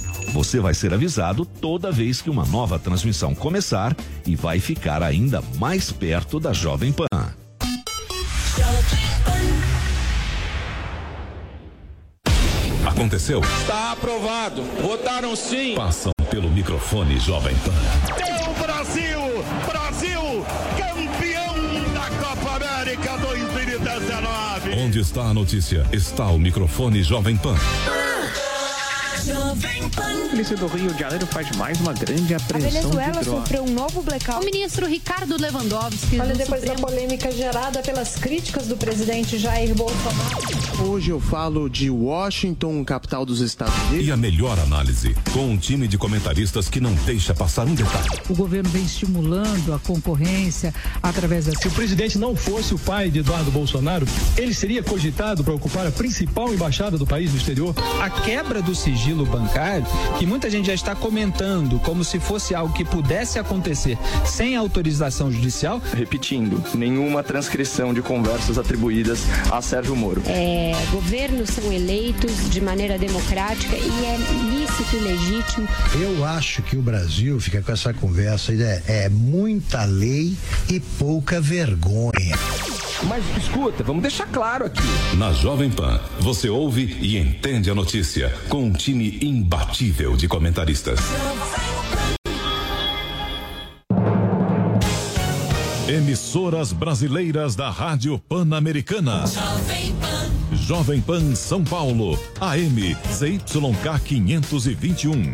Você vai ser avisado toda vez que uma nova transmissão começar e vai ficar ainda mais perto da Jovem Pan. Aconte- aconteceu? Está aprovado. Votaram sim. Passam pelo microfone Jovem Pan. Meu Brasil! Brasil! Campeão da Copa América 2019! Onde está a notícia? Está o microfone Jovem Pan. A polícia do Rio de Janeiro faz mais uma grande A apreensão Venezuela de drogas. sofreu um novo blackout. O ministro Ricardo Lewandowski. Olha, depois da Supremo- polêmica gerada pelas críticas do presidente Jair Bolsonaro. Hoje eu falo de Washington, capital dos Estados Unidos. E a melhor análise, com um time de comentaristas que não deixa passar um detalhe. O governo vem estimulando a concorrência através da. Se o presidente não fosse o pai de Eduardo Bolsonaro, ele seria cogitado para ocupar a principal embaixada do país no exterior? A quebra do sigilo bancário, que muita gente já está comentando como se fosse algo que pudesse acontecer sem autorização judicial. Repetindo, nenhuma transcrição de conversas atribuídas a Sérgio Moro. É, governos são eleitos de maneira democrática e é lícito e legítimo. Eu acho que o Brasil fica com essa conversa aí, é, é muita lei e pouca vergonha. Mas escuta, vamos deixar claro aqui. Na Jovem Pan, você ouve e entende a notícia com um time imbatível de comentaristas. Emissoras brasileiras da Rádio Pan-Americana. Jovem Pan São Paulo, AM ZYK 521,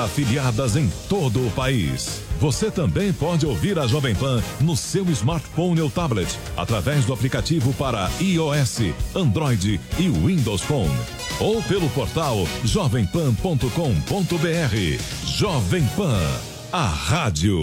afiliadas em todo o país. Você também pode ouvir a Jovem Pan no seu smartphone ou tablet, através do aplicativo para iOS, Android e Windows Phone. Ou pelo portal jovempan.com.br. Jovem Pan, a rádio